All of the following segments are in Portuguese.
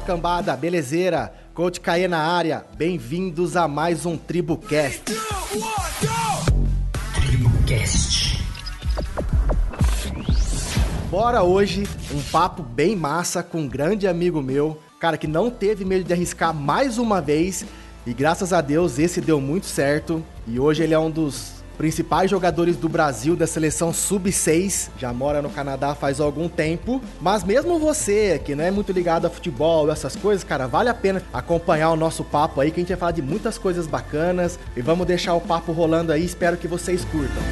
Fala cambada, belezeira? Coach Caê na área, bem-vindos a mais um TribuCast. TribuCast. Bora hoje, um papo bem massa com um grande amigo meu, cara que não teve medo de arriscar mais uma vez e graças a Deus esse deu muito certo e hoje ele é um dos principais jogadores do Brasil da seleção sub-6, já mora no Canadá faz algum tempo. Mas mesmo você, que não é muito ligado a futebol, essas coisas, cara, vale a pena acompanhar o nosso papo aí, que a gente vai falar de muitas coisas bacanas. E vamos deixar o papo rolando aí, espero que vocês curtam.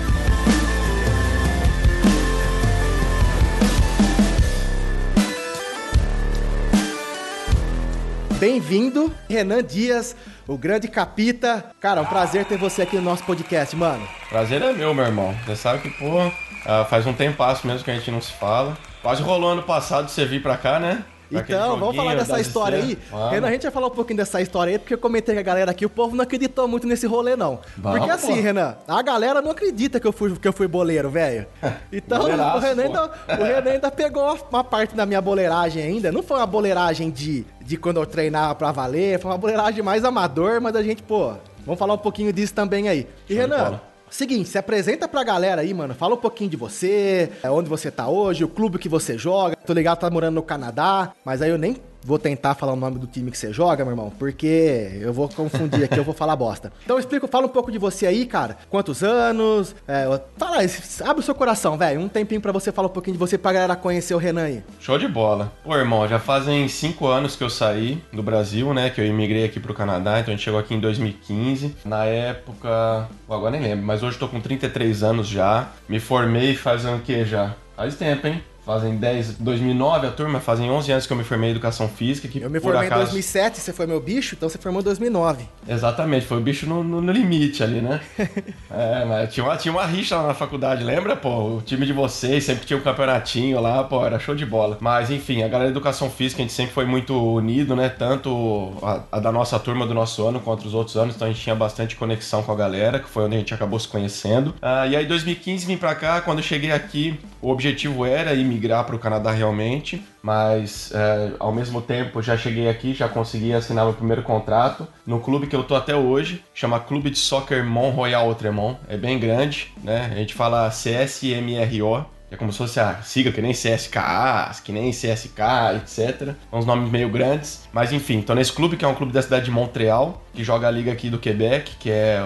Bem-vindo, Renan Dias, o grande capita. Cara, é um prazer ter você aqui no nosso podcast, mano. Prazer é meu, meu irmão. Você sabe que, pô, ah, faz um tempasso mesmo que a gente não se fala. Quase rolou ano passado você vir pra cá, né? Então, vamos falar dessa história aí. Renan, a gente vai falar um pouquinho dessa história aí, porque eu comentei com a galera aqui, o povo não acreditou muito nesse rolê, não. Vamos, porque assim, pô. Renan, a galera não acredita que eu fui, que eu fui boleiro, velho. Então, o, Renan ainda, o Renan ainda pegou uma parte da minha boleiragem ainda. Não foi uma boleiragem de, de quando eu treinava pra valer, foi uma boleiragem mais amador, mas a gente, pô, vamos falar um pouquinho disso também aí. E Show Renan, Seguinte, se apresenta pra galera aí, mano. Fala um pouquinho de você, é, onde você tá hoje, o clube que você joga. Tô ligado, tá morando no Canadá, mas aí eu nem vou tentar falar o nome do time que você joga, meu irmão, porque eu vou confundir aqui, eu vou falar bosta. Então explica, fala um pouco de você aí, cara. Quantos anos? É, fala, abre o seu coração, velho. Um tempinho para você falar um pouquinho de você pra galera conhecer o Renan aí. Show de bola. Pô, irmão, já fazem cinco anos que eu saí do Brasil, né? Que eu imigrei aqui pro Canadá, então a gente chegou aqui em 2015. Na época, agora nem lembro, mas hoje tô com 33 anos já. Me formei fazendo o que já? Faz tempo, hein? Fazem 10, 2009 a turma, fazem 11 anos que eu me formei em Educação Física. Que eu me formei acaso... em 2007, você foi meu bicho, então você formou em 2009. Exatamente, foi o bicho no, no, no limite ali, né? é, mas tinha uma, tinha uma rixa lá na faculdade, lembra, pô? O time de vocês sempre tinha um campeonatinho lá, pô, era show de bola. Mas enfim, a galera de Educação Física, a gente sempre foi muito unido, né? Tanto a, a da nossa turma do nosso ano quanto os outros anos, então a gente tinha bastante conexão com a galera, que foi onde a gente acabou se conhecendo. Ah, e aí, 2015, vim pra cá, quando eu cheguei aqui, o objetivo era ir migrar para o Canadá realmente, mas é, ao mesmo tempo já cheguei aqui, já consegui assinar meu primeiro contrato no clube que eu tô até hoje, chama Clube de Soccer Mont Royal Outremont, é bem grande, né? A gente fala CSMRO, é como se fosse a sigla, que nem CSKA, que nem CSK, etc. São uns nomes meio grandes. Mas enfim, tô nesse clube que é um clube da cidade de Montreal, que joga a liga aqui do Quebec, que é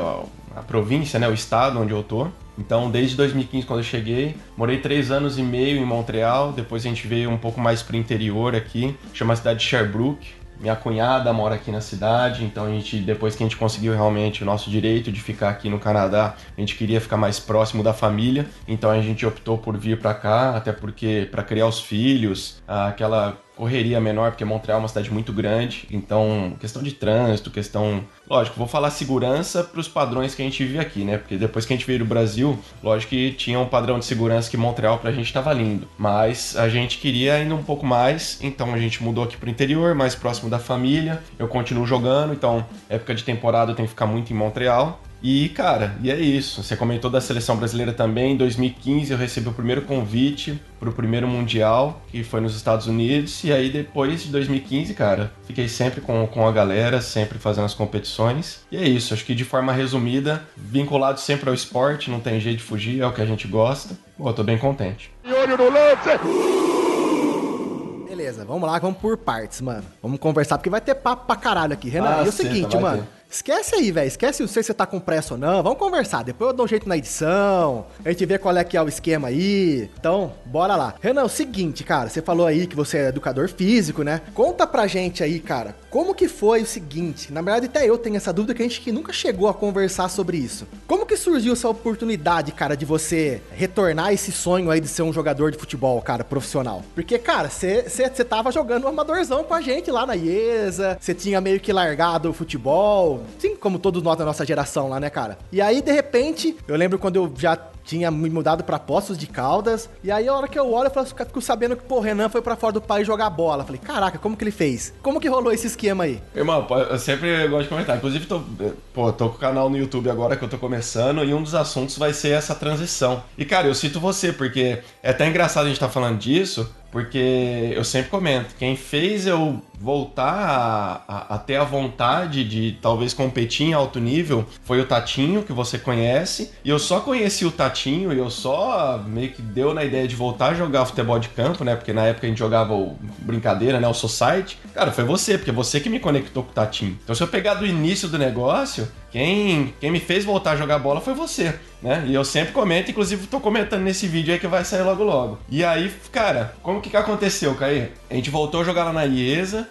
a província, né, o estado onde eu tô. Então, desde 2015, quando eu cheguei, morei três anos e meio em Montreal. Depois a gente veio um pouco mais para o interior aqui, chama a cidade de Sherbrooke. Minha cunhada mora aqui na cidade, então a gente, depois que a gente conseguiu realmente o nosso direito de ficar aqui no Canadá, a gente queria ficar mais próximo da família, então a gente optou por vir para cá, até porque para criar os filhos, aquela correria menor, porque Montreal é uma cidade muito grande, então questão de trânsito, questão. Lógico, vou falar segurança para os padrões que a gente vive aqui, né? Porque depois que a gente veio do Brasil, lógico que tinha um padrão de segurança que Montreal para a gente estava lindo, mas a gente queria ainda um pouco mais, então a gente mudou aqui para o interior, mais próximo da família. Eu continuo jogando, então época de temporada eu tenho que ficar muito em Montreal. E, cara, e é isso. Você comentou da seleção brasileira também. Em 2015 eu recebi o primeiro convite para o primeiro Mundial, que foi nos Estados Unidos. E aí, depois de 2015, cara, fiquei sempre com, com a galera, sempre fazendo as competições. E é isso. Acho que de forma resumida, vinculado sempre ao esporte, não tem jeito de fugir, é o que a gente gosta. Pô, tô bem contente. E olho no lance! Beleza, vamos lá, vamos por partes, mano. Vamos conversar, porque vai ter papo pra caralho aqui. Renan, ah, e o seguinte, mano. Ter. Esquece aí, velho. Esquece, não sei se você tá com pressa ou não. Vamos conversar. Depois eu dou um jeito na edição. A gente vê qual é que é o esquema aí. Então, bora lá. Renan, é o seguinte, cara. Você falou aí que você é educador físico, né? Conta pra gente aí, cara. Como que foi o seguinte? Na verdade, até eu tenho essa dúvida que a gente que nunca chegou a conversar sobre isso. Como que surgiu essa oportunidade, cara, de você retornar esse sonho aí de ser um jogador de futebol, cara, profissional? Porque, cara, você tava jogando um amadorzão com a gente lá na IESA. Você tinha meio que largado o futebol sim, como todos nós da nossa geração lá, né, cara? E aí, de repente, eu lembro quando eu já tinha me mudado para Poços de Caldas. E aí, a hora que eu olho, eu fico sabendo que, pô, o Renan foi para fora do país jogar bola. Falei, caraca, como que ele fez? Como que rolou esse esquema aí? Irmão, eu sempre gosto de comentar. Inclusive, tô, pô, tô com o canal no YouTube agora que eu tô começando e um dos assuntos vai ser essa transição. E, cara, eu cito você, porque é até engraçado a gente tá falando disso, porque eu sempre comento, quem fez eu voltar a, a, a, ter a vontade de talvez competir em alto nível foi o Tatinho, que você conhece. E eu só conheci o Tatinho e eu só meio que deu na ideia de voltar a jogar futebol de campo, né? Porque na época a gente jogava o brincadeira, né? O Society. Cara, foi você, porque você que me conectou com o Tatinho. Então se eu pegar do início do negócio, quem, quem me fez voltar a jogar bola foi você, né? E eu sempre comento, inclusive tô comentando nesse vídeo aí que vai sair logo logo. E aí, cara, como que que aconteceu, Caí? A gente voltou a jogar lá na IESA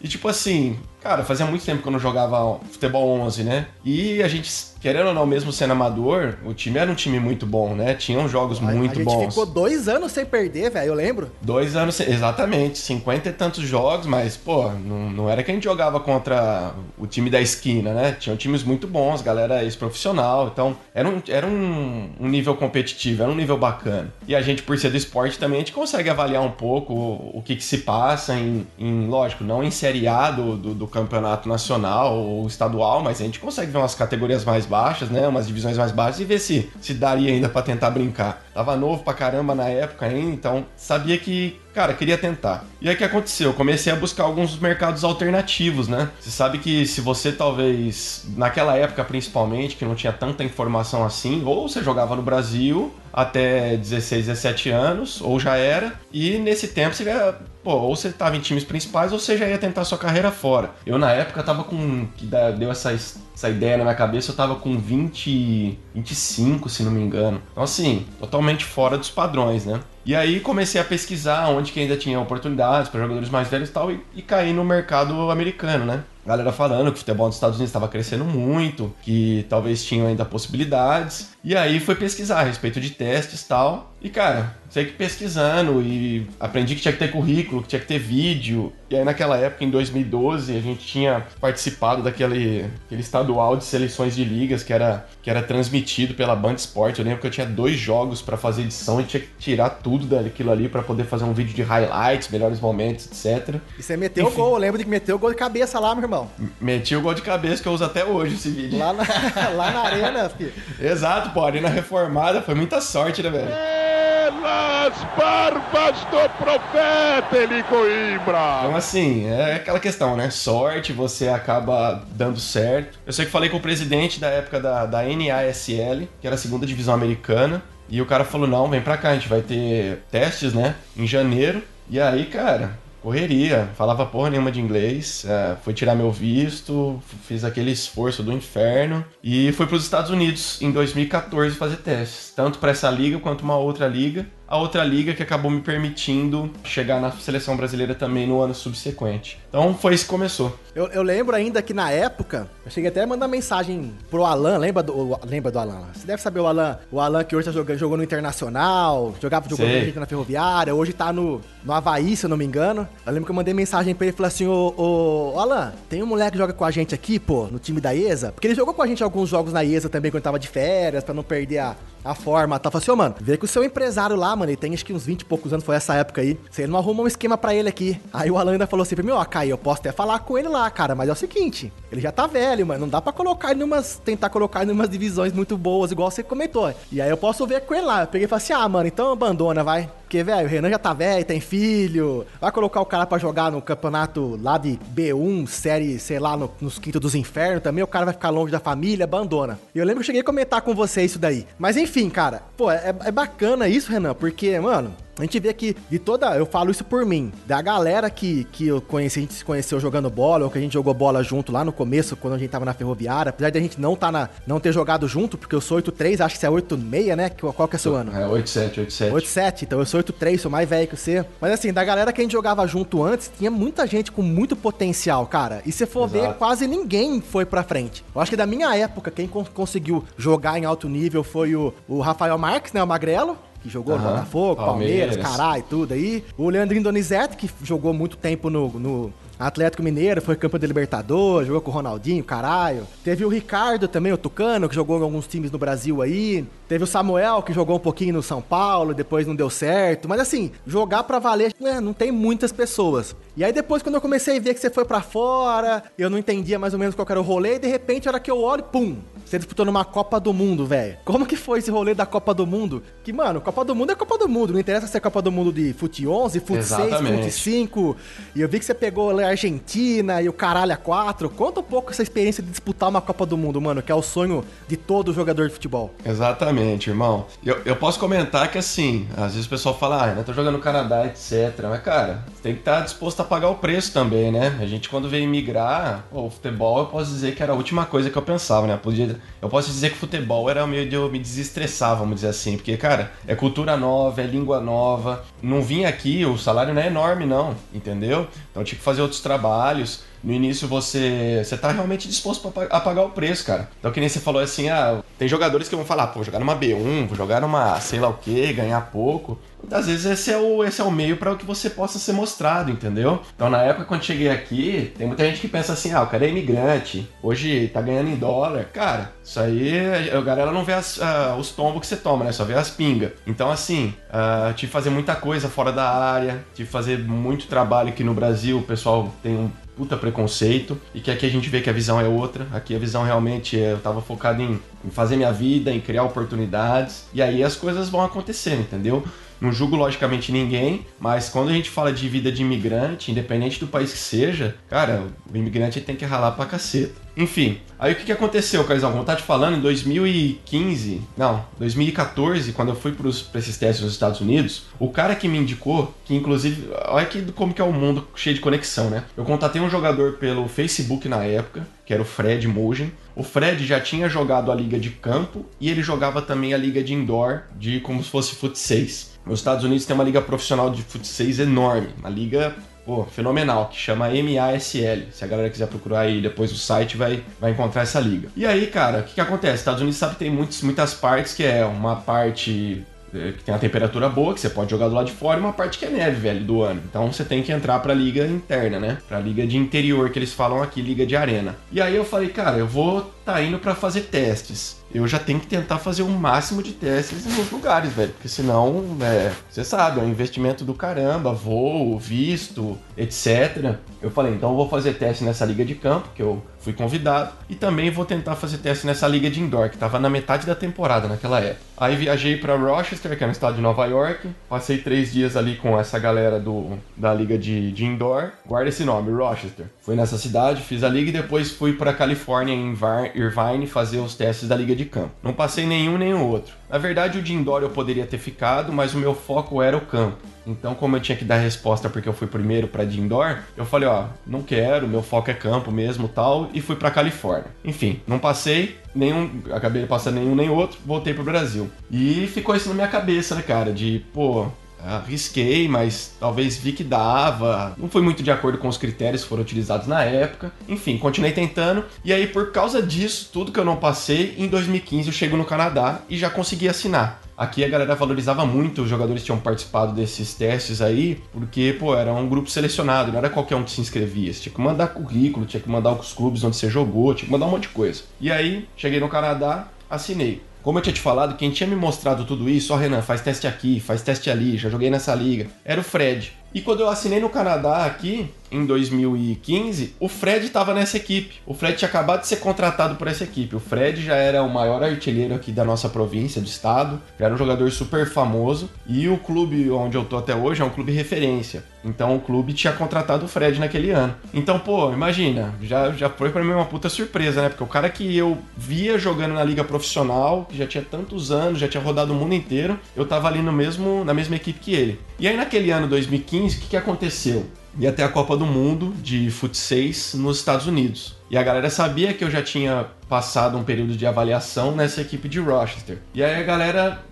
e tipo assim, cara, fazia muito tempo que eu não jogava futebol 11, né? E a gente querendo ou não, mesmo sendo amador, o time era um time muito bom, né? Tinham jogos a, muito bons. A gente bons. ficou dois anos sem perder, velho, eu lembro. Dois anos, sem, exatamente, cinquenta e tantos jogos, mas, pô, não, não era que a gente jogava contra o time da esquina, né? Tinham times muito bons, galera ex-profissional, então era, um, era um, um, nível competitivo, era um nível bacana. E a gente, por ser do esporte também, a gente consegue avaliar um pouco o, o que, que se passa em, em, lógico, não em Série A do, do, do campeonato nacional ou estadual, mas a gente consegue ver umas categorias mais baixas, né? Umas divisões mais baixas e ver se, se daria ainda para tentar brincar. Tava novo pra caramba na época ainda, então sabia que, cara, queria tentar. E aí o que aconteceu? Eu comecei a buscar alguns mercados alternativos, né? Você sabe que se você talvez, naquela época principalmente, que não tinha tanta informação assim, ou você jogava no Brasil até 16, 17 anos, ou já era, e nesse tempo você ia, pô, ou você tava em times principais, ou você já ia tentar sua carreira fora. Eu na época tava com, que deu essa essa ideia na minha cabeça, eu tava com 20, 25, se não me engano. Então, assim, totalmente fora dos padrões, né? E aí comecei a pesquisar onde que ainda tinha oportunidades para jogadores mais velhos e tal, e, e caí no mercado americano, né? Galera falando que o futebol nos Estados Unidos estava crescendo muito, que talvez tinham ainda possibilidades. E aí foi pesquisar a respeito de testes e tal. E cara, sei que pesquisando e aprendi que tinha que ter currículo, que tinha que ter vídeo. E aí naquela época, em 2012, a gente tinha participado daquele aquele estadual de seleções de ligas que era, que era transmitido pela Band Sport. Eu lembro que eu tinha dois jogos para fazer edição e tinha que tirar tudo daquilo ali para poder fazer um vídeo de highlights, melhores momentos, etc. E você meteu Enfim, gol, eu lembro de que meteu o gol de cabeça lá, meu irmão. Meti o gol de cabeça que eu uso até hoje esse vídeo. Lá na, lá na arena, filho. Exato, pô, arena reformada, foi muita sorte, né, velho? Pelas barbas do profeta Eli Coimbra. Então, assim, é aquela questão, né? Sorte, você acaba dando certo. Eu sei que falei com o presidente da época da, da NASL, que era a segunda divisão americana, e o cara falou: não, vem pra cá, a gente vai ter testes, né? Em janeiro. E aí, cara, correria, falava porra nenhuma de inglês, é, fui tirar meu visto, fiz aquele esforço do inferno e fui para os Estados Unidos em 2014 fazer testes, tanto para essa liga quanto uma outra liga a outra liga que acabou me permitindo chegar na seleção brasileira também no ano subsequente. Então foi isso que começou. Eu, eu lembro ainda que na época, eu cheguei até a mandar mensagem pro Alan, lembra do, lembra do Alan? Você deve saber o Alan, o Alan que hoje tá jogando, jogou no Internacional, jogava jogou gente na Ferroviária, hoje tá no, no Havaí, se eu não me engano. Eu lembro que eu mandei mensagem pra ele e falei assim: ô, ô, ô, Alan, tem um moleque que joga com a gente aqui, pô, no time da IESA, porque ele jogou com a gente alguns jogos na IESA também quando tava de férias, pra não perder a, a forma. Tá? Falei assim, ô, mano, vê que o seu empresário lá, mano, ele tem acho que uns 20 e poucos anos, foi essa época aí. Você não arruma um esquema para ele aqui. Aí o Alan ainda falou assim pra mim, ó, Caio, eu posso até falar com ele lá, cara, mas é o seguinte, ele já tá velho, mano, não dá para colocar ele numas, tentar colocar ele numas divisões muito boas, igual você comentou. E aí eu posso ver com ele lá. Eu peguei e falei assim, ah, mano, então abandona, vai. Porque, velho, o Renan já tá velho, tem filho. Vai colocar o cara para jogar no campeonato lá de B1, série, sei lá, no, nos quintos dos infernos também. O cara vai ficar longe da família, abandona. E eu lembro que eu cheguei a comentar com você isso daí. Mas enfim, cara, pô, é, é bacana isso, Renan, porque, mano, a gente vê que de toda, eu falo isso por mim, da galera que, que eu conheci, a gente se conheceu jogando bola, ou que a gente jogou bola junto lá no começo, quando a gente tava na ferroviária, apesar de a gente não tá na, não ter jogado junto, porque eu sou 8-3, acho que você é 8-6, né? Qual que é o seu ano? É 8-7, 8-7. 8-7, então eu sou 8-3, sou mais velho que você. Mas assim, da galera que a gente jogava junto antes, tinha muita gente com muito potencial, cara. E se for Exato. ver, quase ninguém foi pra frente. Eu acho que da minha época, quem conseguiu jogar em alto nível foi o, o Rafael Marques, né? O Magrelo que jogou no Botafogo, Palmeiras, Palmeiras caralho, tudo aí. O Leandrinho Donizete, que jogou muito tempo no, no Atlético Mineiro, foi campeão da Libertadores, jogou com o Ronaldinho, caralho. Teve o Ricardo também, o Tucano, que jogou em alguns times no Brasil aí. Teve o Samuel, que jogou um pouquinho no São Paulo, depois não deu certo. Mas assim, jogar pra valer, né, não tem muitas pessoas. E aí depois, quando eu comecei a ver que você foi para fora, eu não entendia mais ou menos qual era o rolê, e de repente, a hora que eu olho, pum, você disputou numa Copa do Mundo, velho. Como que foi esse rolê da Copa do Mundo? Que, mano, Copa do Mundo é Copa do Mundo. Não interessa se é Copa do Mundo de Fute 11, Fute 6, Fute 5. E eu vi que você pegou Argentina e o caralho a quatro. Conta um pouco essa experiência de disputar uma Copa do Mundo, mano, que é o sonho de todo jogador de futebol. Exatamente, irmão. Eu, eu posso comentar que assim, às vezes o pessoal fala, ah, eu tô jogando no Canadá, etc. Mas, cara, tem que estar disposto a pagar o preço também, né? A gente, quando veio migrar, o futebol, eu posso dizer que era a última coisa que eu pensava, né? Eu, podia, eu posso dizer que o futebol era meio de eu me desestressar, vamos dizer assim. Porque, cara, é cultura nova, é língua nova. Não vim aqui, o salário não é enorme, não, entendeu? Então eu tinha que fazer outros trabalhos no início você você tá realmente disposto a pagar o preço, cara. Então que nem você falou assim, ah, tem jogadores que vão falar, pô, jogar numa B1, vou jogar numa sei lá o que, ganhar pouco. Muitas vezes esse é o, esse é o meio para que você possa ser mostrado, entendeu? Então na época quando cheguei aqui, tem muita gente que pensa assim, ah, o cara é imigrante, hoje tá ganhando em dólar. Cara, isso aí, a galera não vê as, os tombos que você toma, né? Só vê as pingas. Então assim, uh, tive que fazer muita coisa fora da área, tive que fazer muito trabalho aqui no Brasil, o pessoal tem um puta preconceito e que aqui a gente vê que a visão é outra. Aqui a visão realmente é, eu tava focado em, em fazer minha vida, em criar oportunidades e aí as coisas vão acontecendo, entendeu? Não julgo logicamente ninguém, mas quando a gente fala de vida de imigrante, independente do país que seja, cara, o imigrante tem que ralar pra caceta. Enfim, aí o que, que aconteceu, Caizão? Como tá te falando, em 2015, não, 2014, quando eu fui pros, pra esses testes nos Estados Unidos, o cara que me indicou, que inclusive, olha que, como que é o mundo cheio de conexão, né? Eu contatei um jogador pelo Facebook na época, que era o Fred Mogen. O Fred já tinha jogado a liga de campo e ele jogava também a liga de indoor, de como se fosse fut 6. Nos Estados Unidos tem uma liga profissional de fut 6 enorme, uma liga pô, fenomenal, que chama MASL. Se a galera quiser procurar aí depois o site, vai, vai encontrar essa liga. E aí, cara, o que, que acontece? Estados Unidos sabe que tem muitos, muitas partes que é uma parte é, que tem a temperatura boa, que você pode jogar do lado de fora, e uma parte que é neve, velho, do ano. Então você tem que entrar pra liga interna, né? Pra liga de interior, que eles falam aqui, liga de arena. E aí eu falei, cara, eu vou tá indo para fazer testes. Eu já tenho que tentar fazer o máximo de testes nos lugares, velho. Porque senão, é, você sabe, é um investimento do caramba, voo, visto, etc. Eu falei, então eu vou fazer teste nessa liga de campo, que eu fui convidado, e também vou tentar fazer teste nessa liga de indoor, que estava na metade da temporada naquela época. Aí viajei para Rochester, que é no estado de Nova York, passei três dias ali com essa galera do, da liga de, de indoor. Guarda esse nome, Rochester. Fui nessa cidade, fiz a liga e depois fui para Califórnia, em Irvine fazer os testes da liga de campo. Não passei nenhum nem o outro. Na verdade, o de indoor eu poderia ter ficado, mas o meu foco era o campo. Então, como eu tinha que dar resposta porque eu fui primeiro para de indoor, eu falei, ó, não quero, meu foco é campo mesmo, tal, e fui para Califórnia. Enfim, não passei nenhum, acabei de passar nenhum nem outro, voltei pro Brasil. E ficou isso na minha cabeça, né, cara, de, pô, arrisquei, mas talvez vi que dava. Não foi muito de acordo com os critérios que foram utilizados na época. Enfim, continuei tentando. E aí, por causa disso, tudo que eu não passei, em 2015 eu chego no Canadá e já consegui assinar. Aqui a galera valorizava muito os jogadores que tinham participado desses testes aí, porque, pô, era um grupo selecionado, não era qualquer um que se inscrevia. Você tinha que mandar currículo, tinha que mandar os clubes onde você jogou, tinha que mandar um monte de coisa. E aí, cheguei no Canadá, assinei. Como eu tinha te falado, quem tinha me mostrado tudo isso, ó Renan, faz teste aqui, faz teste ali, já joguei nessa liga, era o Fred. E quando eu assinei no Canadá aqui, em 2015, o Fred estava nessa equipe. O Fred tinha acabado de ser contratado por essa equipe. O Fred já era o maior artilheiro aqui da nossa província, do estado. Era um jogador super famoso. E o clube onde eu tô até hoje é um clube referência. Então o clube tinha contratado o Fred naquele ano. Então, pô, imagina, já, já foi para mim uma puta surpresa, né? Porque o cara que eu via jogando na liga profissional, que já tinha tantos anos, já tinha rodado o mundo inteiro, eu tava ali no mesmo, na mesma equipe que ele. E aí naquele ano 2015, o que, que aconteceu? Ia ter a Copa do Mundo de Fut 6 nos Estados Unidos. E a galera sabia que eu já tinha passado um período de avaliação nessa equipe de Rochester. E aí a galera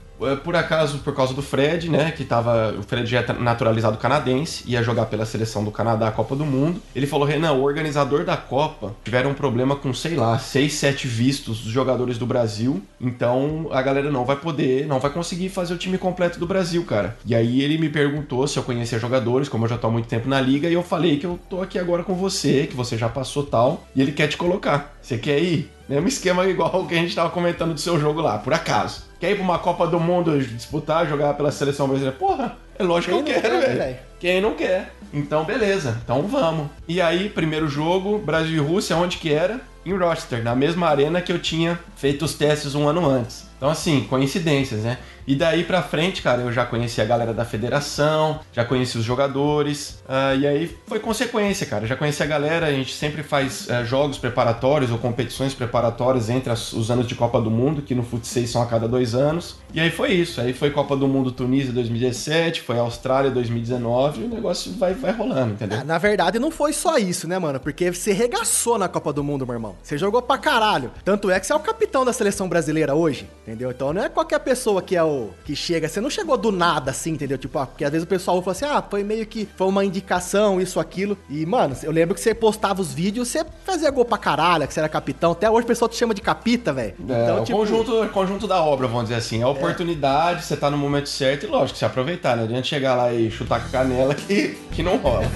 por acaso, por causa do Fred, né, que tava, o Fred já é naturalizado canadense, ia jogar pela seleção do Canadá a Copa do Mundo. Ele falou: "Renan, o organizador da Copa tiveram um problema com, sei lá, seis, sete vistos dos jogadores do Brasil, então a galera não vai poder, não vai conseguir fazer o time completo do Brasil, cara". E aí ele me perguntou se eu conhecia jogadores, como eu já tô há muito tempo na liga, e eu falei que eu tô aqui agora com você, que você já passou tal, e ele quer te colocar. Você quer ir? Mesmo esquema igual o que a gente tava comentando do seu jogo lá, por acaso. Quer ir pra uma Copa do Mundo disputar, jogar pela seleção brasileira? Porra, é lógico que eu quero, velho. Quem não quer? Então, beleza. Então vamos. E aí, primeiro jogo, Brasil e Rússia, onde que era? em Rochester, na mesma arena que eu tinha feito os testes um ano antes. Então, assim, coincidências, né? E daí pra frente, cara, eu já conheci a galera da federação, já conheci os jogadores, uh, e aí foi consequência, cara. Já conheci a galera, a gente sempre faz uh, jogos preparatórios ou competições preparatórias entre as, os anos de Copa do Mundo, que no futsal são a cada dois anos. E aí foi isso. Aí foi Copa do Mundo Tunísia 2017, foi Austrália 2019, e o negócio vai, vai rolando, entendeu? É, na verdade, não foi só isso, né, mano? Porque você regaçou na Copa do Mundo, meu irmão. Você jogou pra caralho. Tanto é que você é o capitão da seleção brasileira hoje, entendeu? Então não é qualquer pessoa que é o que chega, você não chegou do nada assim, entendeu? Tipo, ah, porque às vezes o pessoal fala assim: "Ah, foi meio que foi uma indicação, isso aquilo". E, mano, eu lembro que você postava os vídeos, você fazia gol pra caralho, que você era capitão. Até hoje o pessoal te chama de capita, velho. É, então, o tipo... conjunto, conjunto da obra, vamos dizer assim. É a oportunidade, é. você tá no momento certo e lógico, você aproveitar, né? Não adianta chegar lá e chutar com a canela que, que não rola.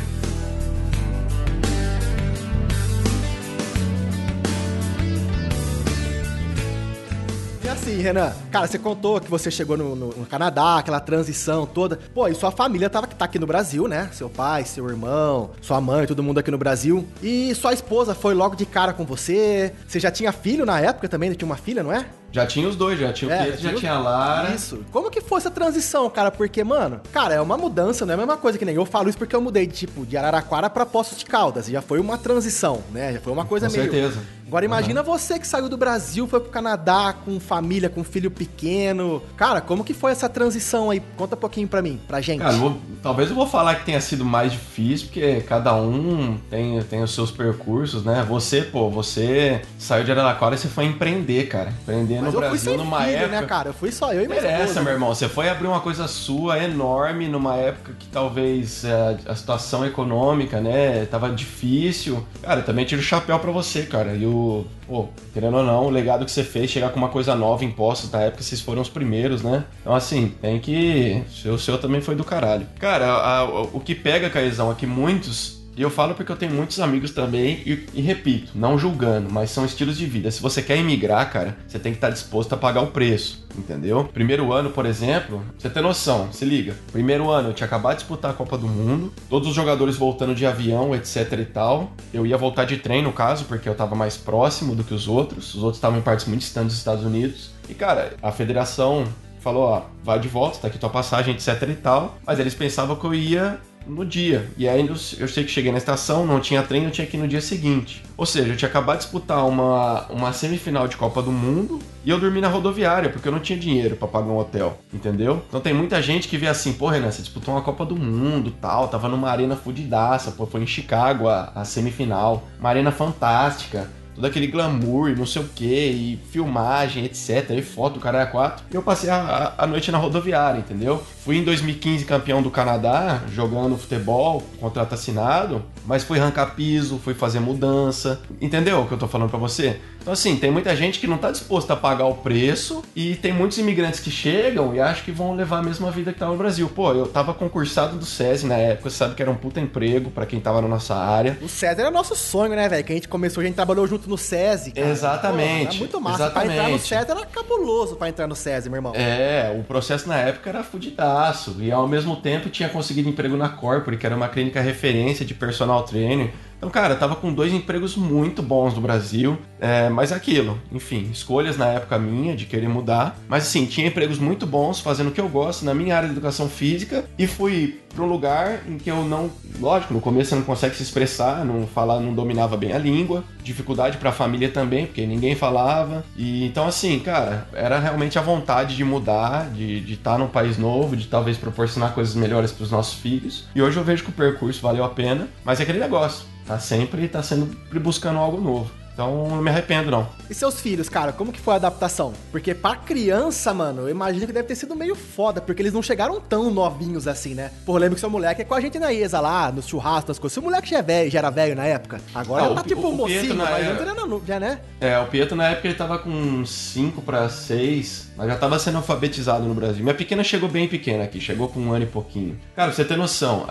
Assim, Renan, cara, você contou que você chegou no, no, no, Canadá, aquela transição toda. Pô, e sua família tava, tá aqui no Brasil, né? Seu pai, seu irmão, sua mãe, todo mundo aqui no Brasil. E sua esposa foi logo de cara com você. Você já tinha filho na época também? Tinha uma filha, não é? Já tinha os dois, já tinha o é, Pietro, já, tinha a Lara. Isso. Como que foi essa transição, cara? Porque, mano, cara, é uma mudança, não é a mesma coisa que nem eu falo isso porque eu mudei de tipo de Araraquara para Poços de Caldas. Já foi uma transição, né? Já foi uma coisa com meio. Com certeza. Agora imagina uhum. você que saiu do Brasil, foi pro Canadá com família, com filho pequeno. Cara, como que foi essa transição aí? Conta um pouquinho pra mim, pra gente. Cara, vou, talvez eu vou falar que tenha sido mais difícil, porque cada um tem, tem os seus percursos, né? Você, pô, você saiu de Araraquara e você foi empreender, cara. Empreender Mas no Brasil numa filho, né, época. né, cara? Eu fui só eu e minha Interessa, meu irmão. Você foi abrir uma coisa sua enorme numa época que talvez é, a situação econômica, né, tava difícil. Cara, eu também tiro o chapéu pra você, cara. E o, pô, querendo ou não, o legado que você fez, chegar com uma coisa nova em postos, na época vocês foram os primeiros, né? Então, assim, tem que. O seu também foi do caralho. Cara, a, a, o que pega, Caizão, é que muitos e eu falo porque eu tenho muitos amigos também, e, e, repito, não julgando, mas são estilos de vida. Se você quer emigrar, cara, você tem que estar disposto a pagar o preço, entendeu? Primeiro ano, por exemplo, você tem noção, se liga. Primeiro ano eu tinha acabado de disputar a Copa do Mundo, todos os jogadores voltando de avião, etc e tal. Eu ia voltar de trem, no caso, porque eu tava mais próximo do que os outros. Os outros estavam em partes muito distantes dos Estados Unidos. E, cara, a federação falou, ó, vai de volta, tá aqui tua passagem, etc e tal. Mas eles pensavam que eu ia no dia. E aí eu sei que cheguei na estação, não tinha trem, eu tinha que ir no dia seguinte. Ou seja, eu tinha acabado de disputar uma, uma semifinal de Copa do Mundo e eu dormi na rodoviária, porque eu não tinha dinheiro para pagar um hotel, entendeu? Então tem muita gente que vê assim, pô, Renan, você disputou uma Copa do Mundo tal, tava numa arena fudidaça, pô, foi em Chicago a, a semifinal, uma arena fantástica todo aquele glamour não sei o que, e filmagem, etc, e foto do cara 4. E eu passei a, a, noite na rodoviária, entendeu? Fui em 2015 campeão do Canadá, jogando futebol, contrato assinado, mas fui arrancar piso, fui fazer mudança, entendeu o que eu tô falando para você? Então, assim, tem muita gente que não tá disposta a pagar o preço e tem muitos imigrantes que chegam e acham que vão levar a mesma vida que tava no Brasil. Pô, eu tava concursado do SESI na época, você sabe que era um puta emprego para quem tava na nossa área. O SESI era nosso sonho, né, velho? Que a gente começou, a gente trabalhou junto no SESI. Cara. Exatamente. Pô, era muito massa. Exatamente. Pra entrar no SESI era cabuloso pra entrar no SESI, meu irmão. É, o processo na época era fudidaço. E ao mesmo tempo tinha conseguido emprego na Corpore, que era uma clínica referência de personal trainer. Então, cara, tava com dois empregos muito bons no Brasil, é, mas aquilo, enfim, escolhas na época minha de querer mudar. Mas assim, tinha empregos muito bons, fazendo o que eu gosto na minha área de educação física, e fui para um lugar em que eu não. Lógico, no começo você não consegue se expressar, não falar, não dominava bem a língua, dificuldade para a família também, porque ninguém falava. E então, assim, cara, era realmente a vontade de mudar, de estar tá num país novo, de talvez proporcionar coisas melhores para os nossos filhos. E hoje eu vejo que o percurso valeu a pena, mas é aquele negócio Tá sempre tá sendo buscando algo novo. Então não me arrependo, não. E seus filhos, cara, como que foi a adaptação? Porque pra criança, mano, eu imagino que deve ter sido meio foda, porque eles não chegaram tão novinhos assim, né? Pô, lembro que seu moleque é com a gente na ESA lá, nos churrascos, nas coisas. Seu moleque já, é velho, já era velho na época. Agora ah, tá tipo um mocinho, mas era... antes era já, né? É, o Pietro na época ele tava com 5 para 6, mas já tava sendo alfabetizado no Brasil. Minha pequena chegou bem pequena aqui, chegou com um ano e pouquinho. Cara, pra você ter noção,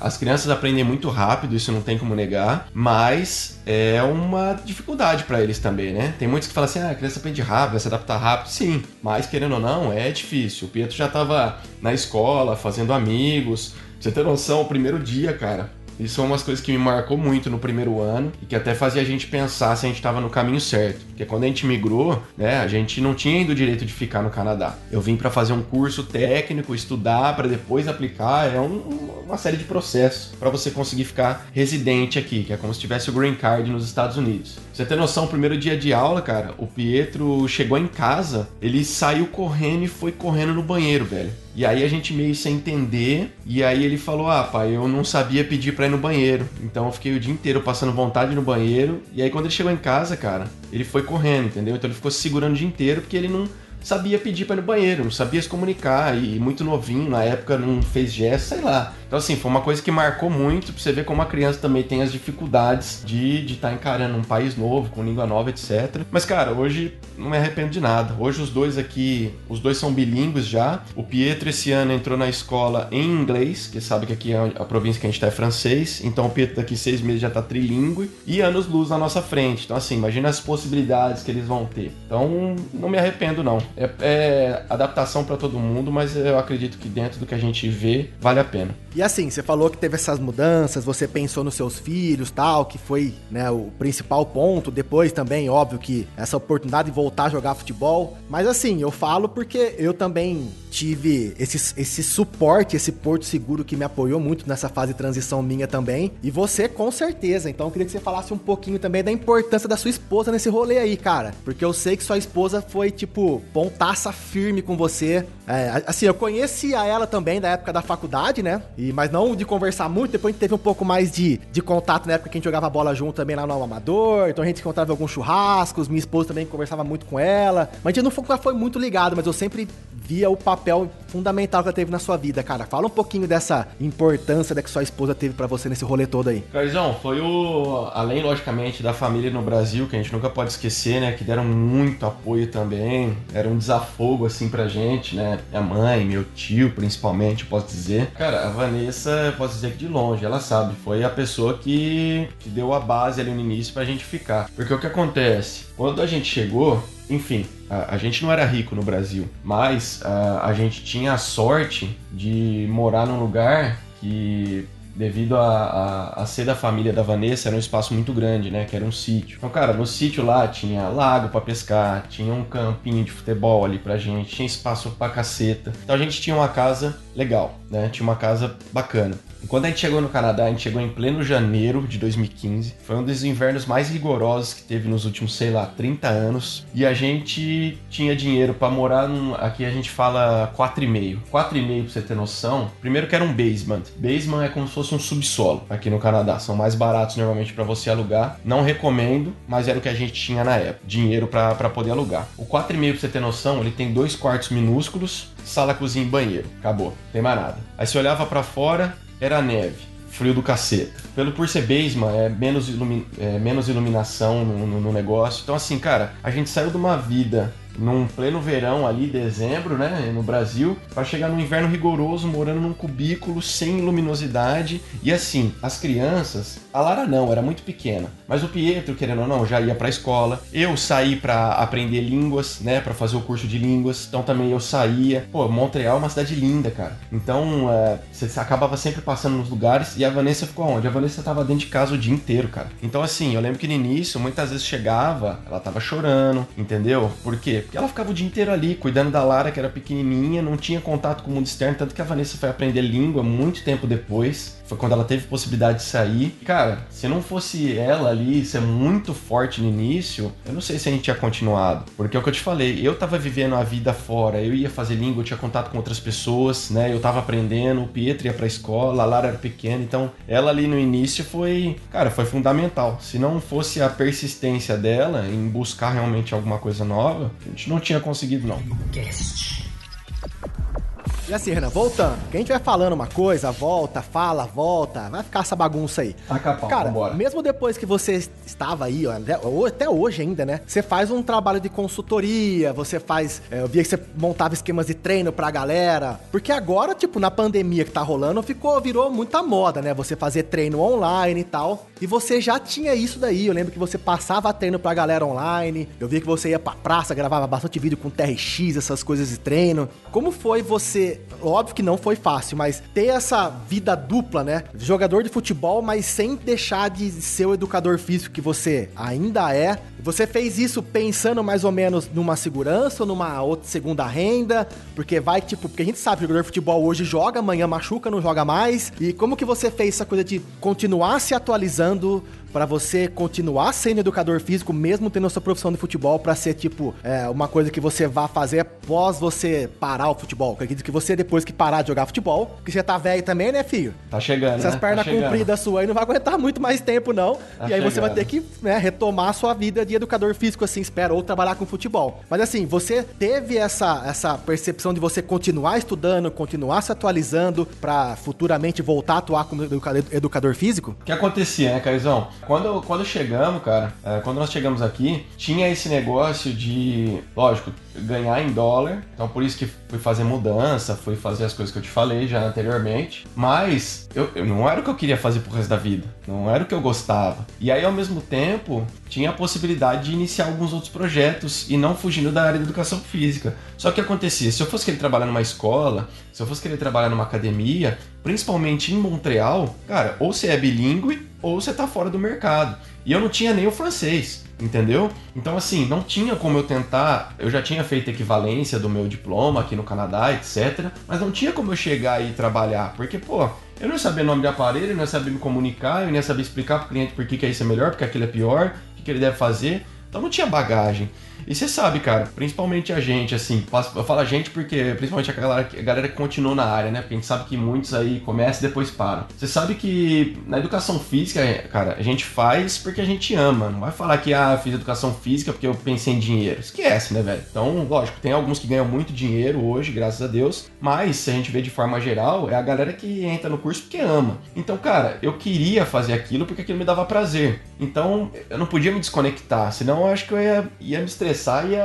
as crianças aprendem muito rápido, isso não tem como negar, mas é uma dificuldade para eles também, né? Tem muitos que falam assim: ah, a criança aprende rápido, se adapta rápido. Sim, mas querendo ou não, é difícil. O Pietro já tava na escola, fazendo amigos. Pra você ter noção, o primeiro dia, cara, Isso é umas coisas que me marcou muito no primeiro ano e que até fazia a gente pensar se a gente estava no caminho certo. Porque quando a gente migrou, né, a gente não tinha ainda o direito de ficar no Canadá. Eu vim para fazer um curso técnico, estudar para depois aplicar. É um, uma série de processos para você conseguir ficar residente aqui, que é como se tivesse o green card nos Estados Unidos. Você tem noção, primeiro dia de aula, cara, o Pietro chegou em casa, ele saiu correndo e foi correndo no banheiro, velho. E aí a gente meio sem entender, e aí ele falou: "Ah, pai, eu não sabia pedir para ir no banheiro". Então eu fiquei o dia inteiro passando vontade no banheiro, e aí quando ele chegou em casa, cara, ele foi correndo, entendeu? Então ele ficou se segurando o dia inteiro porque ele não sabia pedir para ir no banheiro, não sabia se comunicar e muito novinho, na época não fez gesto, sei lá. Então, assim, foi uma coisa que marcou muito pra você ver como a criança também tem as dificuldades de estar tá encarando um país novo, com língua nova, etc. Mas, cara, hoje não me arrependo de nada. Hoje os dois aqui, os dois são bilíngues já. O Pietro esse ano entrou na escola em inglês, que sabe que aqui é a província que a gente tá é francês. Então o Pietro daqui seis meses já tá trilingue e anos luz na nossa frente. Então, assim, imagina as possibilidades que eles vão ter. Então, não me arrependo, não. É, é adaptação para todo mundo, mas eu acredito que dentro do que a gente vê, vale a pena. E assim, você falou que teve essas mudanças, você pensou nos seus filhos, tal, que foi, né, o principal ponto. Depois também, óbvio que essa oportunidade de voltar a jogar futebol. Mas assim, eu falo porque eu também tive esse, esse suporte, esse porto seguro que me apoiou muito nessa fase de transição minha também. E você, com certeza. Então, eu queria que você falasse um pouquinho também da importância da sua esposa nesse rolê aí, cara. Porque eu sei que sua esposa foi, tipo, pontaça firme com você. É, assim, eu conhecia ela também da época da faculdade, né? E, mas não de conversar muito. Depois a gente teve um pouco mais de, de contato na época que a gente jogava bola junto também lá no Amador. Então a gente encontrava alguns churrascos. Minha esposa também conversava muito com ela. Mas a gente não foi muito ligado, mas eu sempre via o papel fundamental que ela teve na sua vida, cara. Fala um pouquinho dessa importância da que sua esposa teve para você nesse rolê todo aí. Caizão, foi o. Além, logicamente, da família no Brasil, que a gente nunca pode esquecer, né? Que deram muito apoio também. Era um desafogo, assim, pra gente, né? Minha mãe, meu tio, principalmente, posso dizer. Cara, a Vanessa, posso dizer que de longe, ela sabe, foi a pessoa que, que deu a base ali no início pra gente ficar. Porque o que acontece? Quando a gente chegou, enfim, a, a, gente não era rico no Brasil, mas a, a gente tinha a sorte de morar num lugar que devido a, a, a, ser da família da Vanessa, era um espaço muito grande, né? Que era um sítio. Então, cara, no sítio lá tinha lago para pescar, tinha um campinho de futebol ali pra gente, tinha espaço pra caceta. Então a gente tinha uma casa legal, né? Tinha uma casa bacana. Quando a gente chegou no Canadá, a gente chegou em pleno janeiro de 2015. Foi um dos invernos mais rigorosos que teve nos últimos, sei lá, 30 anos. E a gente tinha dinheiro para morar num. Aqui a gente fala 4,5. 4,5 pra você ter noção. Primeiro que era um basement. Basement é como se fosse um subsolo aqui no Canadá. São mais baratos normalmente para você alugar. Não recomendo, mas era o que a gente tinha na época. Dinheiro para poder alugar. O 4,5 pra você ter noção, ele tem dois quartos minúsculos, sala, cozinha e banheiro. Acabou. Tem mais nada. Aí você olhava para fora, era neve, frio do caceta. Pelo por ser basement, é menos, ilumi é menos iluminação no, no, no negócio. Então, assim, cara, a gente saiu de uma vida num pleno verão ali, dezembro, né, no Brasil, para chegar no inverno rigoroso, morando num cubículo sem luminosidade. E assim, as crianças, a Lara não, era muito pequena, mas o Pietro, querendo ou não, já ia para a escola. Eu saí para aprender línguas, né, para fazer o curso de línguas. Então também eu saía. Pô, Montreal é uma cidade linda, cara. Então, é, você acabava sempre passando nos lugares e a Vanessa ficou onde? A Vanessa tava dentro de casa o dia inteiro, cara. Então assim, eu lembro que no início, muitas vezes chegava, ela tava chorando, entendeu? Por quê? Porque ela ficava o dia inteiro ali, cuidando da Lara, que era pequenininha, não tinha contato com o mundo externo, tanto que a Vanessa foi aprender língua muito tempo depois. Foi quando ela teve possibilidade de sair. Cara, se não fosse ela ali ser muito forte no início, eu não sei se a gente tinha continuado. Porque é o que eu te falei, eu tava vivendo a vida fora, eu ia fazer língua, eu tinha contato com outras pessoas, né? Eu tava aprendendo, o Pietro ia pra escola, a Lara era pequena, então ela ali no início foi, cara, foi fundamental. Se não fosse a persistência dela em buscar realmente alguma coisa nova, a gente não tinha conseguido, não. Guest. E assim, Renan, voltando. Que a gente vai falando uma coisa, volta, fala, volta, vai ficar essa bagunça aí. Acapão, Cara, vambora. mesmo depois que você estava aí, ó, até hoje ainda, né? Você faz um trabalho de consultoria, você faz. É, eu via que você montava esquemas de treino pra galera. Porque agora, tipo, na pandemia que tá rolando, ficou, virou muita moda, né? Você fazer treino online e tal. E você já tinha isso daí. Eu lembro que você passava treino pra galera online. Eu via que você ia pra praça, gravava bastante vídeo com TRX, essas coisas de treino. Como foi você óbvio que não foi fácil, mas ter essa vida dupla, né? Jogador de futebol, mas sem deixar de ser o educador físico que você ainda é. Você fez isso pensando mais ou menos numa segurança ou numa outra segunda renda? Porque vai, tipo, porque a gente sabe que o jogador de futebol hoje joga, amanhã machuca, não joga mais. E como que você fez essa coisa de continuar se atualizando para você continuar sendo educador físico, mesmo tendo a sua profissão de futebol, para ser, tipo, é, uma coisa que você vá fazer após você parar o futebol. Quer dizer que você, depois que parar de jogar futebol, porque você tá velho também, né, filho? Tá chegando, Essas né? pernas tá compridas suas aí não vai aguentar muito mais tempo, não. Tá e aí chegando. você vai ter que né, retomar a sua vida de educador físico, assim, espera, ou trabalhar com futebol. Mas assim, você teve essa, essa percepção de você continuar estudando, continuar se atualizando para futuramente voltar a atuar como educador físico? O que acontecia, né, Caizão? Quando, quando chegamos, cara, é, quando nós chegamos aqui, tinha esse negócio de, lógico, ganhar em dólar. Então por isso que fui fazer mudança, fui fazer as coisas que eu te falei já anteriormente. Mas eu, eu, não era o que eu queria fazer pro resto da vida. Não era o que eu gostava. E aí, ao mesmo tempo, tinha a possibilidade de iniciar alguns outros projetos e não fugindo da área de educação física. Só que acontecia, se eu fosse querer trabalhar numa escola, se eu fosse querer trabalhar numa academia, principalmente em Montreal, cara, ou você é bilíngue ou você tá fora do mercado. E eu não tinha nem o francês entendeu? Então, assim, não tinha como eu tentar. Eu já tinha feito equivalência do meu diploma aqui no Canadá, etc. Mas não tinha como eu chegar e trabalhar, porque, pô, eu não ia saber nome de aparelho, eu não ia saber me comunicar, eu não ia saber explicar pro cliente por que, que isso é melhor, porque aquilo é pior, o que, ele deve fazer. Então não tinha bagagem. E você sabe, cara, principalmente a gente, assim, eu falo a gente porque principalmente a galera, a galera que continua na área, né? Porque a gente sabe que muitos aí começam e depois param. Você sabe que na educação física, cara, a gente faz porque a gente ama. Não vai falar que, ah, eu fiz educação física porque eu pensei em dinheiro. Esquece, né, velho? Então, lógico, tem alguns que ganham muito dinheiro hoje, graças a Deus, mas se a gente vê de forma geral, é a galera que entra no curso porque ama. Então, cara, eu queria fazer aquilo porque aquilo me dava prazer. Então, eu não podia me desconectar, senão eu acho que eu ia, ia me estressar e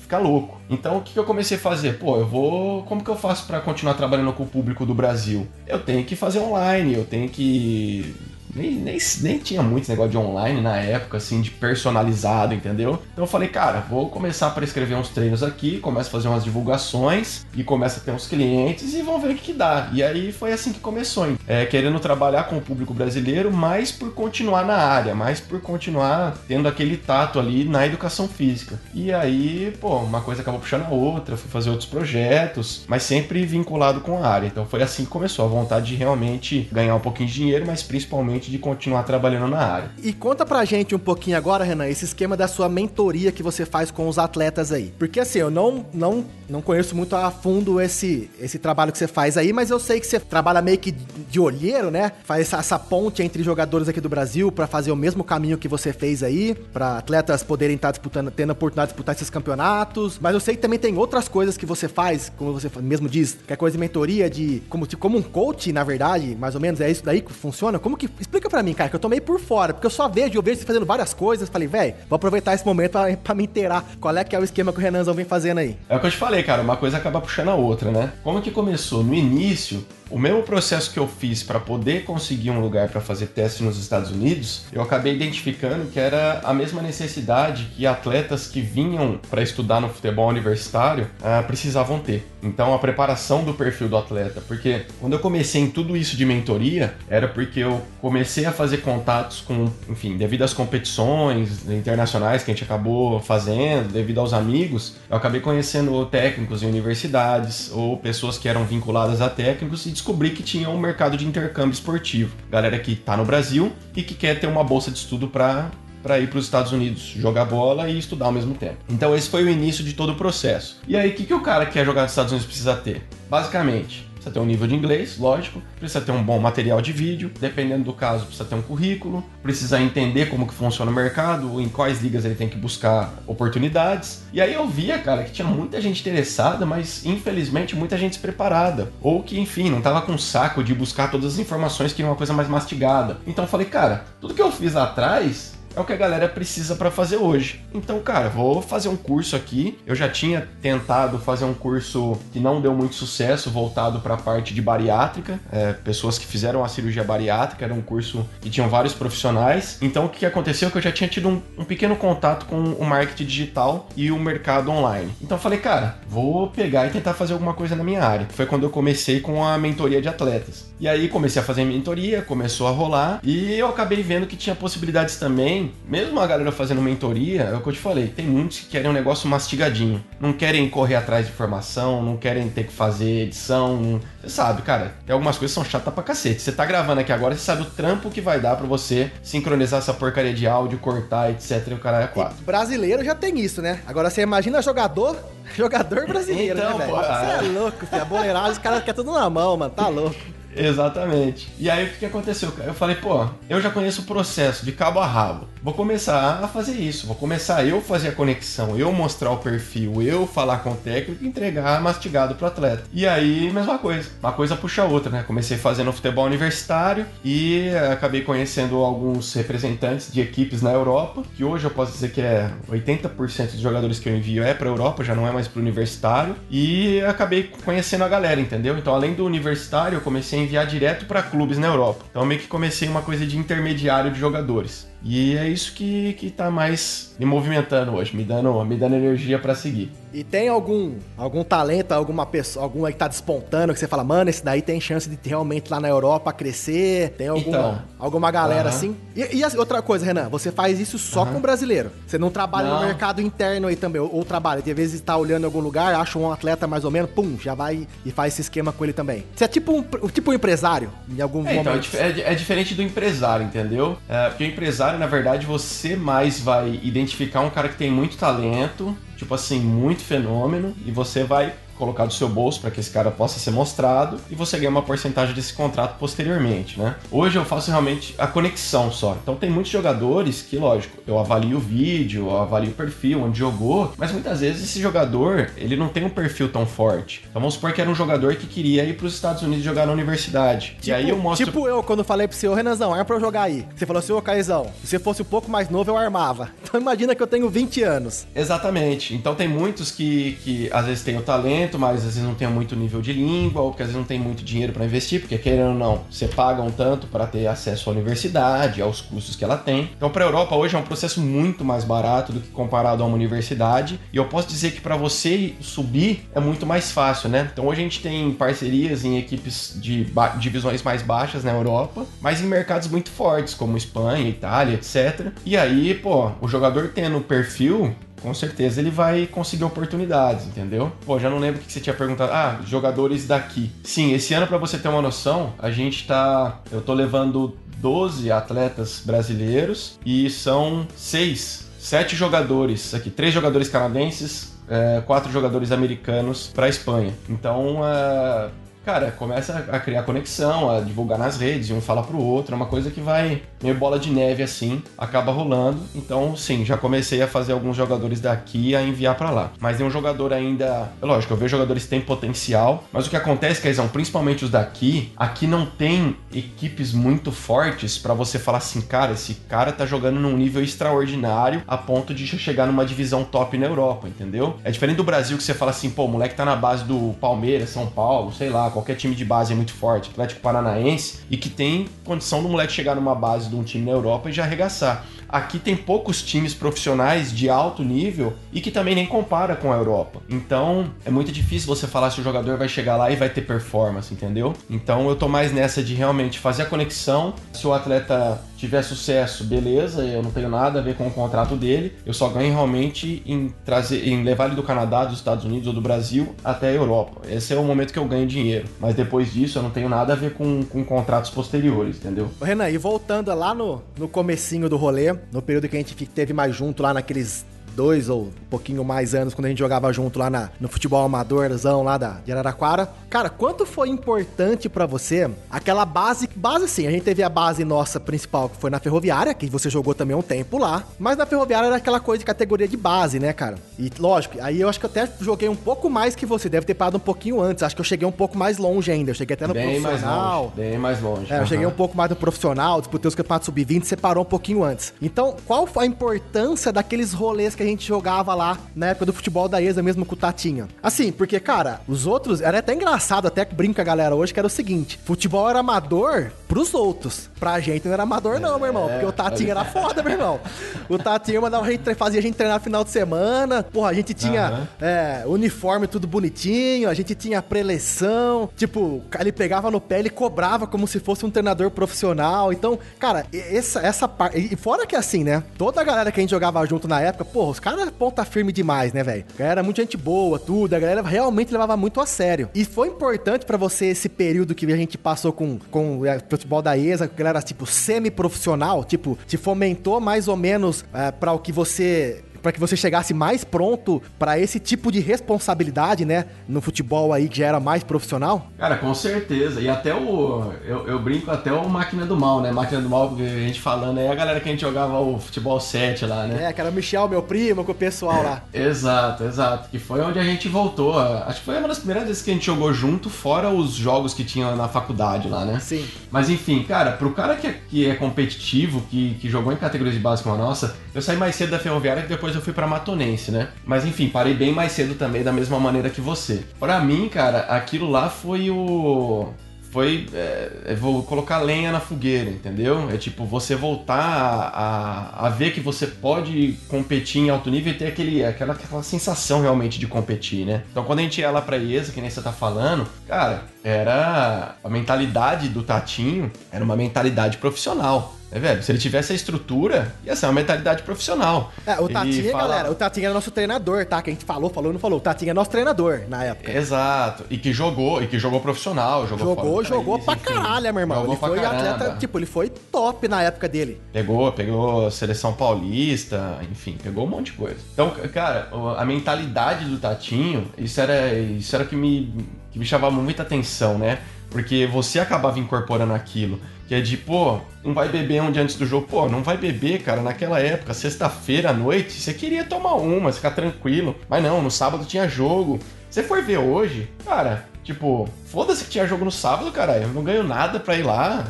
ficar louco. Então o que, que eu comecei a fazer? Pô, eu vou. Como que eu faço para continuar trabalhando com o público do Brasil? Eu tenho que fazer online, eu tenho que nem, nem, nem tinha muito negócio de online na época, assim, de personalizado, entendeu? Então eu falei, cara, vou começar a prescrever uns treinos aqui, começo a fazer umas divulgações e começo a ter uns clientes e vamos ver o que, que dá. E aí foi assim que começou, é, querendo trabalhar com o público brasileiro, mais por continuar na área, mais por continuar tendo aquele tato ali na educação física. E aí, pô, uma coisa acabou puxando a outra, fui fazer outros projetos, mas sempre vinculado com a área. Então foi assim que começou a vontade de realmente ganhar um pouquinho de dinheiro, mas principalmente de continuar trabalhando na área. E conta pra gente um pouquinho agora, Renan, esse esquema da sua mentoria que você faz com os atletas aí. Porque assim, eu não, não, não conheço muito a fundo esse, esse trabalho que você faz aí, mas eu sei que você trabalha meio que de olheiro, né? Faz essa, essa ponte entre jogadores aqui do Brasil para fazer o mesmo caminho que você fez aí, para atletas poderem estar tá disputando, tendo a oportunidade de disputar esses campeonatos. Mas eu sei que também tem outras coisas que você faz, como você mesmo diz, que é coisa de mentoria, de como, como um coach, na verdade, mais ou menos, é isso daí que funciona? Como que Explica pra mim, cara, que eu tô meio por fora, porque eu só vejo, eu vejo você fazendo várias coisas. Falei, velho, vou aproveitar esse momento pra me inteirar qual é que é o esquema que o Renanzão vem fazendo aí. É o que eu te falei, cara, uma coisa acaba puxando a outra, né? Como que começou? No início, o mesmo processo que eu fiz para poder conseguir um lugar para fazer teste nos Estados Unidos, eu acabei identificando que era a mesma necessidade que atletas que vinham para estudar no futebol universitário uh, precisavam ter. Então, a preparação do perfil do atleta, porque quando eu comecei em tudo isso de mentoria, era porque eu comecei a fazer contatos com, enfim, devido às competições internacionais que a gente acabou fazendo, devido aos amigos, eu acabei conhecendo técnicos em universidades ou pessoas que eram vinculadas a técnicos e descobri que tinha um mercado de intercâmbio esportivo. Galera que está no Brasil e que quer ter uma bolsa de estudo para para ir para os Estados Unidos jogar bola e estudar ao mesmo tempo. Então esse foi o início de todo o processo. E aí o que, que o cara que quer jogar nos Estados Unidos precisa ter? Basicamente, precisa ter um nível de inglês, lógico, precisa ter um bom material de vídeo, dependendo do caso, precisa ter um currículo, precisa entender como que funciona o mercado, em quais ligas ele tem que buscar oportunidades. E aí eu via, cara, que tinha muita gente interessada, mas infelizmente muita gente despreparada, ou que, enfim, não tava com saco de buscar todas as informações que uma coisa mais mastigada. Então eu falei, cara, tudo que eu fiz lá atrás é o que a galera precisa para fazer hoje. Então, cara, vou fazer um curso aqui. Eu já tinha tentado fazer um curso que não deu muito sucesso, voltado para a parte de bariátrica, é, pessoas que fizeram a cirurgia bariátrica, era um curso que tinham vários profissionais. Então, o que aconteceu é que eu já tinha tido um, um pequeno contato com o marketing digital e o mercado online. Então, falei, cara, vou pegar e tentar fazer alguma coisa na minha área. Foi quando eu comecei com a mentoria de atletas. E aí comecei a fazer mentoria, começou a rolar e eu acabei vendo que tinha possibilidades também, mesmo a galera fazendo mentoria, é o que eu te falei, tem muitos que querem um negócio mastigadinho, não querem correr atrás de informação, não querem ter que fazer edição, você sabe, cara, tem algumas coisas que são chatas pra cacete. Você tá gravando aqui agora, você sabe o trampo que vai dar para você sincronizar essa porcaria de áudio, cortar, etc. E o cara é quatro. Brasileiro já tem isso, né? Agora você imagina jogador, jogador brasileiro, então, né, velho? Você é, é louco, filho. A boleiragem, os caras querem tudo na mão, mano, tá louco. Exatamente. E aí o que, aconteceu? Eu falei, pô, eu já conheço o processo de cabo a rabo. Vou começar a fazer isso. Vou começar eu fazer a conexão, eu mostrar o perfil, eu falar com o técnico e entregar mastigado pro atleta. E aí, mesma coisa. Uma coisa puxa a outra, né? Comecei fazendo futebol universitário e acabei conhecendo alguns representantes de equipes na Europa, que hoje eu posso dizer que é 80% dos jogadores que eu envio é pra Europa, já não é mais pro universitário. E acabei conhecendo a galera, entendeu? Então, além do universitário, eu comecei a enviar direto para clubes na Europa. Então meio que comecei uma coisa de intermediário de jogadores. E é isso que, que tá mais me movimentando hoje, me dando, me dando energia para seguir. E tem algum algum talento, alguma pessoa, algum aí que tá despontando, que você fala, mano, esse daí tem chance de realmente lá na Europa crescer? Tem alguma, então, alguma galera uh -huh. assim? E, e, outra coisa, Renan, você faz isso só uh -huh. com brasileiro. Você não trabalha não. no mercado interno aí também, ou, ou trabalha, de vezes tá olhando em algum lugar, acha um atleta mais ou menos, pum, já vai e faz esse esquema com ele também. Você é tipo um, tipo um empresário em algum é, momento. Então, é, é, diferente do empresário, entendeu? É, porque o empresário, na verdade, você mais vai identificar um cara que tem muito talento, tipo assim, muito fenômeno, e você vai colocar do seu bolso para que esse cara possa ser mostrado e você ganha uma porcentagem desse contrato posteriormente, né? Hoje eu faço realmente a conexão só. Então tem muitos jogadores que, lógico, eu avalio o vídeo, eu avalio o perfil, onde jogou, mas muitas vezes esse jogador, ele não tem um perfil tão forte. Então vamos supor que era um jogador que queria ir para os Estados Unidos jogar na universidade. Tipo, e aí eu mostro... Tipo eu, quando falei pro seu Renanzão, arma pra eu jogar aí. Você falou assim, ô Caizão, se você fosse um pouco mais novo, eu armava. Então imagina que eu tenho 20 anos. Exatamente. Então tem muitos que, que às vezes têm o talento, mas às vezes não tem muito nível de língua, ou que às vezes não tem muito dinheiro para investir, porque querendo ou não, você paga um tanto para ter acesso à universidade, aos custos que ela tem. Então, para a Europa hoje é um processo muito mais barato do que comparado a uma universidade, e eu posso dizer que para você subir é muito mais fácil, né? Então, hoje a gente tem parcerias em equipes de divisões mais baixas na Europa, mas em mercados muito fortes, como Espanha, Itália, etc. E aí, pô, o jogador tendo perfil, com certeza ele vai conseguir oportunidades, entendeu? Pô, já não lembro o que você tinha perguntado. Ah, jogadores daqui. Sim, esse ano, para você ter uma noção, a gente tá. Eu tô levando 12 atletas brasileiros e são seis, sete jogadores aqui, três jogadores canadenses, é, quatro jogadores americanos para a Espanha. Então, é, cara, começa a criar conexão, a divulgar nas redes, e um fala pro outro, é uma coisa que vai meio bola de neve assim, acaba rolando. Então, sim, já comecei a fazer alguns jogadores daqui a enviar para lá. Mas tem um jogador ainda, é lógico, eu vejo jogadores que têm potencial, mas o que acontece, Caizão, principalmente os daqui, aqui não tem equipes muito fortes para você falar assim, cara, esse cara tá jogando num nível extraordinário a ponto de chegar numa divisão top na Europa, entendeu? É diferente do Brasil que você fala assim, pô, o moleque tá na base do Palmeiras, São Paulo, sei lá, qualquer time de base é muito forte, Atlético Paranaense, e que tem condição do moleque chegar numa base de um time na Europa e já arregaçar. Aqui tem poucos times profissionais de alto nível e que também nem compara com a Europa. Então é muito difícil você falar se o jogador vai chegar lá e vai ter performance, entendeu? Então eu tô mais nessa de realmente fazer a conexão. Se o atleta tiver sucesso, beleza, eu não tenho nada a ver com o contrato dele. Eu só ganho realmente em trazer, em levar ele do Canadá, dos Estados Unidos ou do Brasil até a Europa. Esse é o momento que eu ganho dinheiro. Mas depois disso eu não tenho nada a ver com, com contratos posteriores, entendeu? Renan, e voltando lá no, no comecinho do rolê, no período que a gente teve mais junto lá naqueles dois ou um pouquinho mais anos quando a gente jogava junto lá na, no futebol amadorzão lá da, de Araraquara. Cara, quanto foi importante para você aquela base, base sim, a gente teve a base nossa principal que foi na Ferroviária, que você jogou também um tempo lá, mas na Ferroviária era aquela coisa de categoria de base, né, cara? E lógico, aí eu acho que eu até joguei um pouco mais que você, deve ter parado um pouquinho antes, acho que eu cheguei um pouco mais longe ainda, eu cheguei até no bem profissional. Mais longe, bem mais longe. É, eu uhum. cheguei um pouco mais no profissional, disputei os campeonatos sub-20, você parou um pouquinho antes. Então, qual foi a importância daqueles rolês que a gente jogava lá na época do futebol da ESA mesmo com o Tatinha? Assim, porque, cara, os outros, era até engraçado, até que brinca a galera hoje, que era o seguinte, futebol era amador pros outros. Pra gente não era amador não, meu irmão, porque o Tatinha era foda, meu irmão. O Tatinha mandava a gente, fazia a gente treinar final de semana, porra, a gente tinha uhum. é, uniforme tudo bonitinho, a gente tinha preleção, tipo, ele pegava no pé, ele cobrava como se fosse um treinador profissional. Então, cara, essa, essa parte. E fora que assim, né? Toda a galera que a gente jogava junto na época, porra, os caras ponta firme demais, né, velho? Era muita gente boa, tudo. A galera realmente levava muito a sério. E foi importante para você esse período que a gente passou com, com é, futebol da ESA, a galera, tipo, semi-profissional, tipo, te fomentou mais ou menos é, para o que você para que você chegasse mais pronto para esse tipo de responsabilidade, né? No futebol aí que já era mais profissional? Cara, com certeza. E até o. Eu, eu brinco até o Máquina do Mal, né? Máquina do Mal, a gente falando aí, a galera que a gente jogava o futebol 7 lá, né? É, que era o Michel, meu primo, com o pessoal lá. exato, exato. Que foi onde a gente voltou. Acho que foi uma das primeiras vezes que a gente jogou junto, fora os jogos que tinha na faculdade lá, né? Sim. Mas enfim, cara, pro cara que é, que é competitivo, que, que jogou em categorias de base como a nossa, eu saí mais cedo da Ferroviária que depois depois eu fui para Matonense, né? Mas enfim, parei bem mais cedo também, da mesma maneira que você. Para mim, cara, aquilo lá foi o foi. É, vou colocar lenha na fogueira, entendeu? É tipo você voltar a, a, a, ver que você pode competir em alto nível e ter aquele, aquela, aquela sensação realmente de competir, né? Então quando a gente ia lá pra IESA, que nem você tá falando, cara, era. A mentalidade do Tatinho era uma mentalidade profissional. É, velho, se ele tivesse a estrutura, ia ser uma mentalidade profissional. É, o Tatinha, fala... galera, o Tatinha era nosso treinador, tá? Que a gente falou, falou, não falou. O Tatinha é nosso treinador na época. Exato. E que jogou, e que jogou profissional, jogou Jogou, jogou pra caralho, meu irmão. Jogou ele foi caramba. atleta, tipo, ele foi top na época dele. Pegou, pegou seleção paulista, enfim, pegou um monte de coisa. Então, cara, a mentalidade do Tatinho, isso era, isso era que me, que me chamava muita atenção, né? Porque você acabava incorporando aquilo. Que é de, pô, não vai beber um dia antes do jogo. Pô, não vai beber, cara. Naquela época, sexta-feira à noite, você queria tomar uma, ficar tranquilo. Mas não, no sábado tinha jogo. Você foi ver hoje, cara, tipo, foda-se que tinha jogo no sábado, cara. Eu não ganho nada pra ir lá.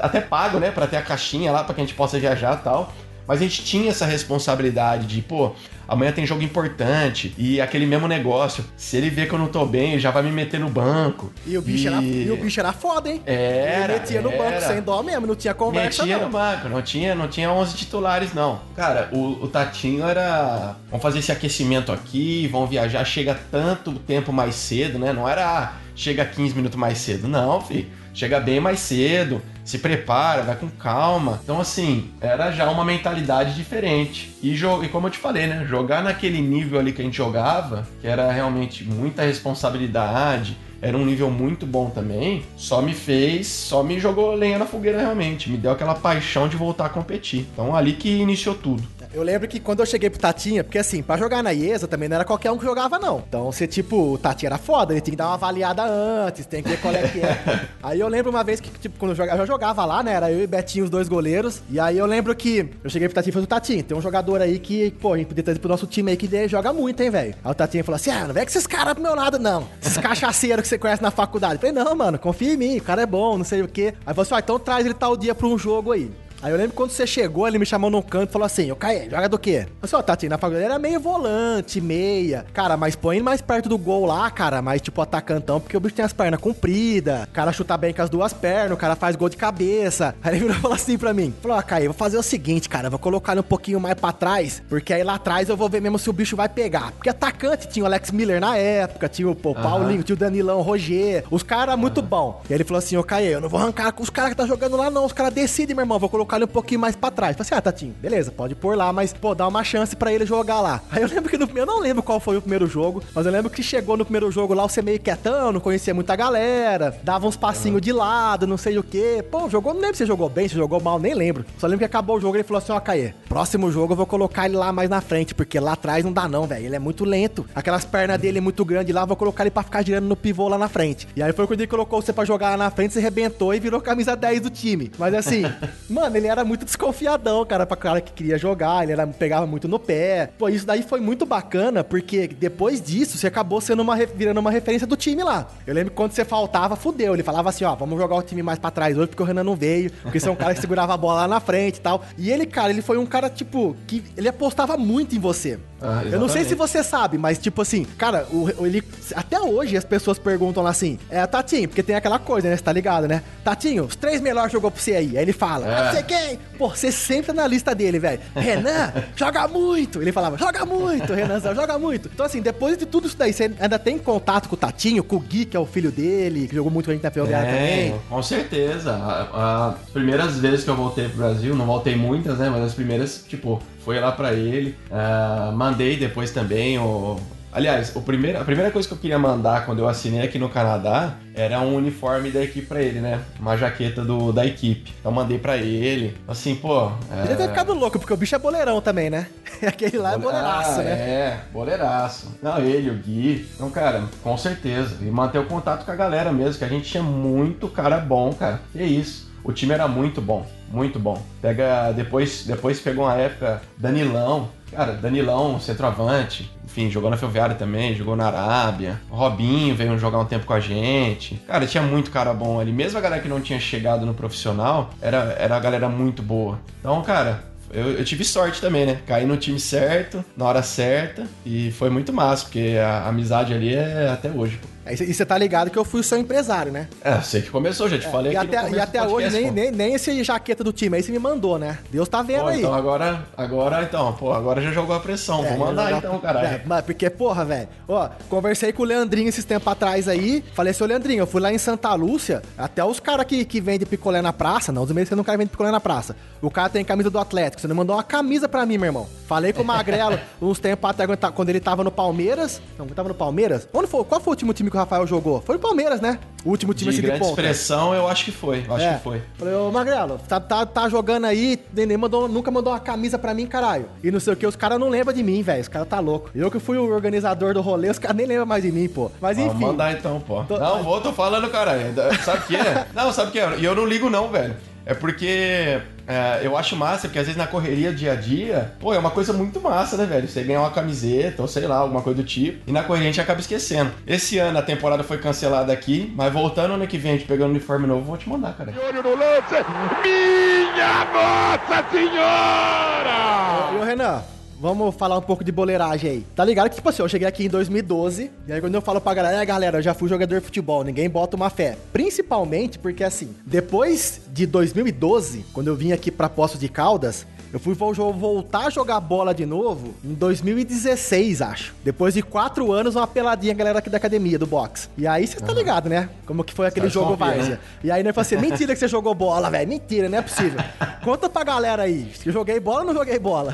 Até pago, né, pra ter a caixinha lá pra que a gente possa viajar e tal. Mas a gente tinha essa responsabilidade de, pô, amanhã tem jogo importante e aquele mesmo negócio. Se ele vê que eu não tô bem, já vai me meter no banco. E o bicho, e... Era, e o bicho era foda, hein? Era. Ele metia era. no banco sem dó mesmo, não tinha conversa. Metia não. no banco, não tinha, não tinha 11 titulares, não. Cara, o, o Tatinho era. Vamos fazer esse aquecimento aqui, vão viajar, chega tanto tempo mais cedo, né? Não era chega 15 minutos mais cedo, não, filho. Chega bem mais cedo, se prepara, vai com calma. Então, assim, era já uma mentalidade diferente. E, e como eu te falei, né? Jogar naquele nível ali que a gente jogava, que era realmente muita responsabilidade, era um nível muito bom também, só me fez, só me jogou lenha na fogueira realmente, me deu aquela paixão de voltar a competir. Então ali que iniciou tudo. Eu lembro que quando eu cheguei pro Tatinha, porque assim, pra jogar na IESA também não era qualquer um que jogava, não. Então, você, tipo, o Tatinha era foda, ele tinha que dar uma avaliada antes, tem que ver qual é que é. aí eu lembro uma vez que, tipo, quando eu jogava, eu já jogava lá, né? Era eu e Betinho, os dois goleiros. E aí eu lembro que eu cheguei pro Tatinha e falei, Tatinha, tem um jogador aí que, pô, a gente podia trazer pro nosso time aí que joga muito, hein, velho. Aí o Tatinha falou assim: ah, não vem com esses caras pro meu lado, não. Esses cachaceiros que você conhece na faculdade. Eu falei, não, mano, confia em mim, o cara é bom, não sei o quê. Aí falou assim: ah, então traz ele tal dia pra um jogo aí. Aí eu lembro quando você chegou, ele me chamou num canto e falou assim: Ô Caê, joga do quê? Eu falei, ó, Tati, na faculdade era meio volante, meia. Cara, mas põe mais perto do gol lá, cara, mais tipo atacantão, porque o bicho tem as pernas compridas. O cara chuta bem com as duas pernas, o cara faz gol de cabeça. Aí ele virou e falou assim pra mim: falou, ó, Caê, vou fazer o seguinte, cara, vou colocar ele um pouquinho mais pra trás, porque aí lá atrás eu vou ver mesmo se o bicho vai pegar. Porque atacante tinha o Alex Miller na época, tinha o pô, uhum. Paulinho, tinha o Danilão, o Roger. Os caras eram uhum. muito bom. E aí ele falou assim: ô Caê, eu não vou arrancar com os caras que tá jogando lá, não. Os caras decidem, meu irmão. Vou colocar colocar ele um pouquinho mais pra trás. Falei assim, ah, Tatinho, beleza, pode pôr lá, mas, pô, dá uma chance para ele jogar lá. Aí eu lembro que no, eu não lembro qual foi o primeiro jogo, mas eu lembro que chegou no primeiro jogo lá, você meio quietão, não conhecia muita galera, dava uns passinhos uhum. de lado, não sei o quê. Pô, jogou, não lembro se jogou bem, se jogou mal, nem lembro. Só lembro que acabou o jogo e ele falou assim, ó, Caê, próximo jogo eu vou colocar ele lá mais na frente, porque lá atrás não dá não, velho. Ele é muito lento. Aquelas pernas dele é muito grandes lá, vou colocar ele pra ficar girando no pivô lá na frente. E aí foi quando ele colocou você pra jogar lá na frente, você rebentou e virou camisa 10 do time. Mas assim, mano, ele era muito desconfiadão, cara, pra cara que queria jogar, ele era, pegava muito no pé. Pô, isso daí foi muito bacana, porque depois disso, você acabou sendo uma, virando uma referência do time lá. Eu lembro que quando você faltava, fudeu. Ele falava assim, ó, vamos jogar o time mais pra trás hoje, porque o Renan não veio, porque você é um cara que segurava a bola lá na frente e tal. E ele, cara, ele foi um cara, tipo, que ele apostava muito em você. Ah, eu não sei se você sabe, mas tipo assim, cara, o, ele. Até hoje as pessoas perguntam lá assim, é, Tatinho, porque tem aquela coisa, né? Você tá ligado, né? Tatinho, os três melhores jogou pra você aí. Aí ele fala, é. ah, você quem? Pô, você sempre na lista dele, velho. Renan, joga muito. Ele falava, joga muito, Renanzão, joga muito. Então, assim, depois de tudo isso daí, você ainda tem contato com o Tatinho, com o Gui, que é o filho dele, que jogou muito com a gente na Ferroviária também. Com certeza. As primeiras vezes que eu voltei pro Brasil, não voltei muitas, né? Mas as primeiras, tipo, foi lá para ele. Uh, mandei depois também o. Aliás, o primeiro, a primeira coisa que eu queria mandar quando eu assinei aqui no Canadá era um uniforme da equipe pra ele, né? Uma jaqueta do, da equipe. Então mandei pra ele. Assim, pô. É... Ele deve ter ficado louco, porque o bicho é boleirão também, né? Aquele lá é boleiraço, ah, né? É, boleiraço. Não, ele, o Gui. Então, cara, com certeza. E manter o contato com a galera mesmo, que a gente tinha muito cara bom, cara. Que isso. O time era muito bom, muito bom. Pega depois, depois pegou uma época Danilão, cara, Danilão, centroavante, enfim, jogou na Ferroviária também, jogou na Arábia. Robinho veio jogar um tempo com a gente. Cara, tinha muito cara bom ali. Mesmo a galera que não tinha chegado no profissional, era, era a galera muito boa. Então, cara, eu, eu, tive sorte também, né? Caí no time certo, na hora certa, e foi muito massa, porque a amizade ali é até hoje, pô. E você tá ligado que eu fui o seu empresário, né? É, sei que começou, já te é, falei e até, E até hoje nem, nem, nem, esse jaqueta do time aí você me mandou, né? Deus tá vendo pô, aí. Então agora, agora, então, pô, agora já jogou a pressão. É, Vou mandar então, caralho. É, mas porque, porra, velho, ó, conversei com o Leandrinho esses tempos atrás aí, falei, seu Leandrinho, eu fui lá em Santa Lúcia, até os caras que, que vendem picolé na praça, não, os meus você não quer vender picolé na praça. O cara tem camisa do Atlético, você não mandou uma camisa pra mim, meu irmão. Falei com o Magrelo uns tempos até quando ele tava no Palmeiras. Não, tava no Palmeiras? Onde foi? Qual foi o último time que o Rafael jogou? Foi o Palmeiras, né? O último time de assim, grande de ponta. expressão, eu acho que foi. Eu acho é. que foi. Falei, ô Magrelo, tá, tá, tá jogando aí, nem mandou, nunca mandou uma camisa pra mim, caralho. E não sei o que, os caras não lembram de mim, velho. Os caras tá louco. Eu que fui o organizador do rolê, os caras nem lembram mais de mim, pô. Mas enfim. Vamos mandar então, pô. Tô... Não, vou, tô falando, caralho. Sabe o que é? não, sabe o que é? E eu não ligo não, velho. É porque é, eu acho massa, porque às vezes na correria dia a dia, pô, é uma coisa muito massa, né, velho? Você ganhar uma camiseta ou sei lá, alguma coisa do tipo, e na correria a gente acaba esquecendo. Esse ano a temporada foi cancelada aqui, mas voltando ano que vem, a gente pegando um uniforme novo, vou te mandar, cara. Olho no lance! Minha Nossa Senhora! Ô, Renan, Vamos falar um pouco de boleiragem aí. Tá ligado que, tipo assim, eu cheguei aqui em 2012, e aí quando eu falo pra galera, é, galera, eu já fui jogador de futebol, ninguém bota uma fé. Principalmente porque, assim, depois de 2012, quando eu vim aqui pra Poços de Caldas, eu fui voltar a jogar bola de novo em 2016, acho. Depois de quatro anos, uma peladinha, galera aqui da academia, do boxe. E aí você tá ligado, né? Como que foi aquele Só jogo Várzea. Né? E aí, né, falei assim, mentira que você jogou bola, velho. Mentira, não é possível. Conta pra galera aí, se eu joguei bola ou não joguei bola?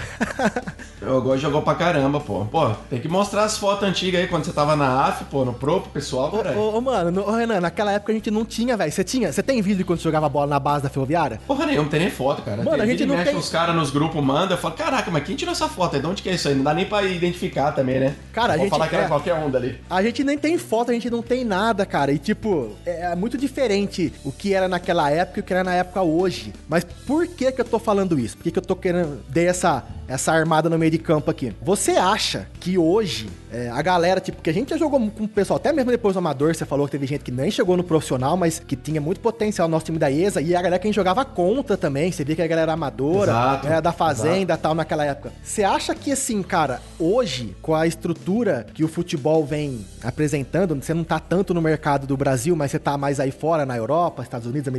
eu gosto jogou pra caramba, pô. Pô, tem que mostrar as fotos antigas aí, quando você tava na AF, pô, no pro, pro pessoal, cara. Ô, ô, mano, no, Renan, naquela época a gente não tinha, velho. Você tinha? Você tem vídeo quando você jogava bola na base da ferroviária? Porra nenhuma, não tem nem foto, cara. Mano, tem, a gente não mexe tem... os caras nos grupos manda, eu falo, caraca, mas quem tirou essa foto aí? De onde que é isso aí? Não dá nem pra identificar também, né? Cara, a gente. falar que era é, qualquer onda ali. A gente nem tem foto, a gente não tem nada, cara. E tipo, é, é muito diferente o que era naquela época e o que era na época hoje. Mas por que que eu tô falando isso? Por que que eu tô querendo. Dei essa, essa armada no meio de campo aqui? Você acha que hoje é, a galera, tipo, que a gente já jogou com o pessoal, até mesmo depois do Amador, você falou que teve gente que nem chegou no profissional, mas que tinha muito potencial no nosso time da ESA, e a galera que a gente jogava contra também, você via que a galera era amadora, exato, era da fazenda e tal naquela época. Você acha que, assim, cara, hoje, com a estrutura que o futebol vem apresentando, você não tá tanto no mercado do Brasil, mas você tá mais aí fora, na Europa, Estados Unidos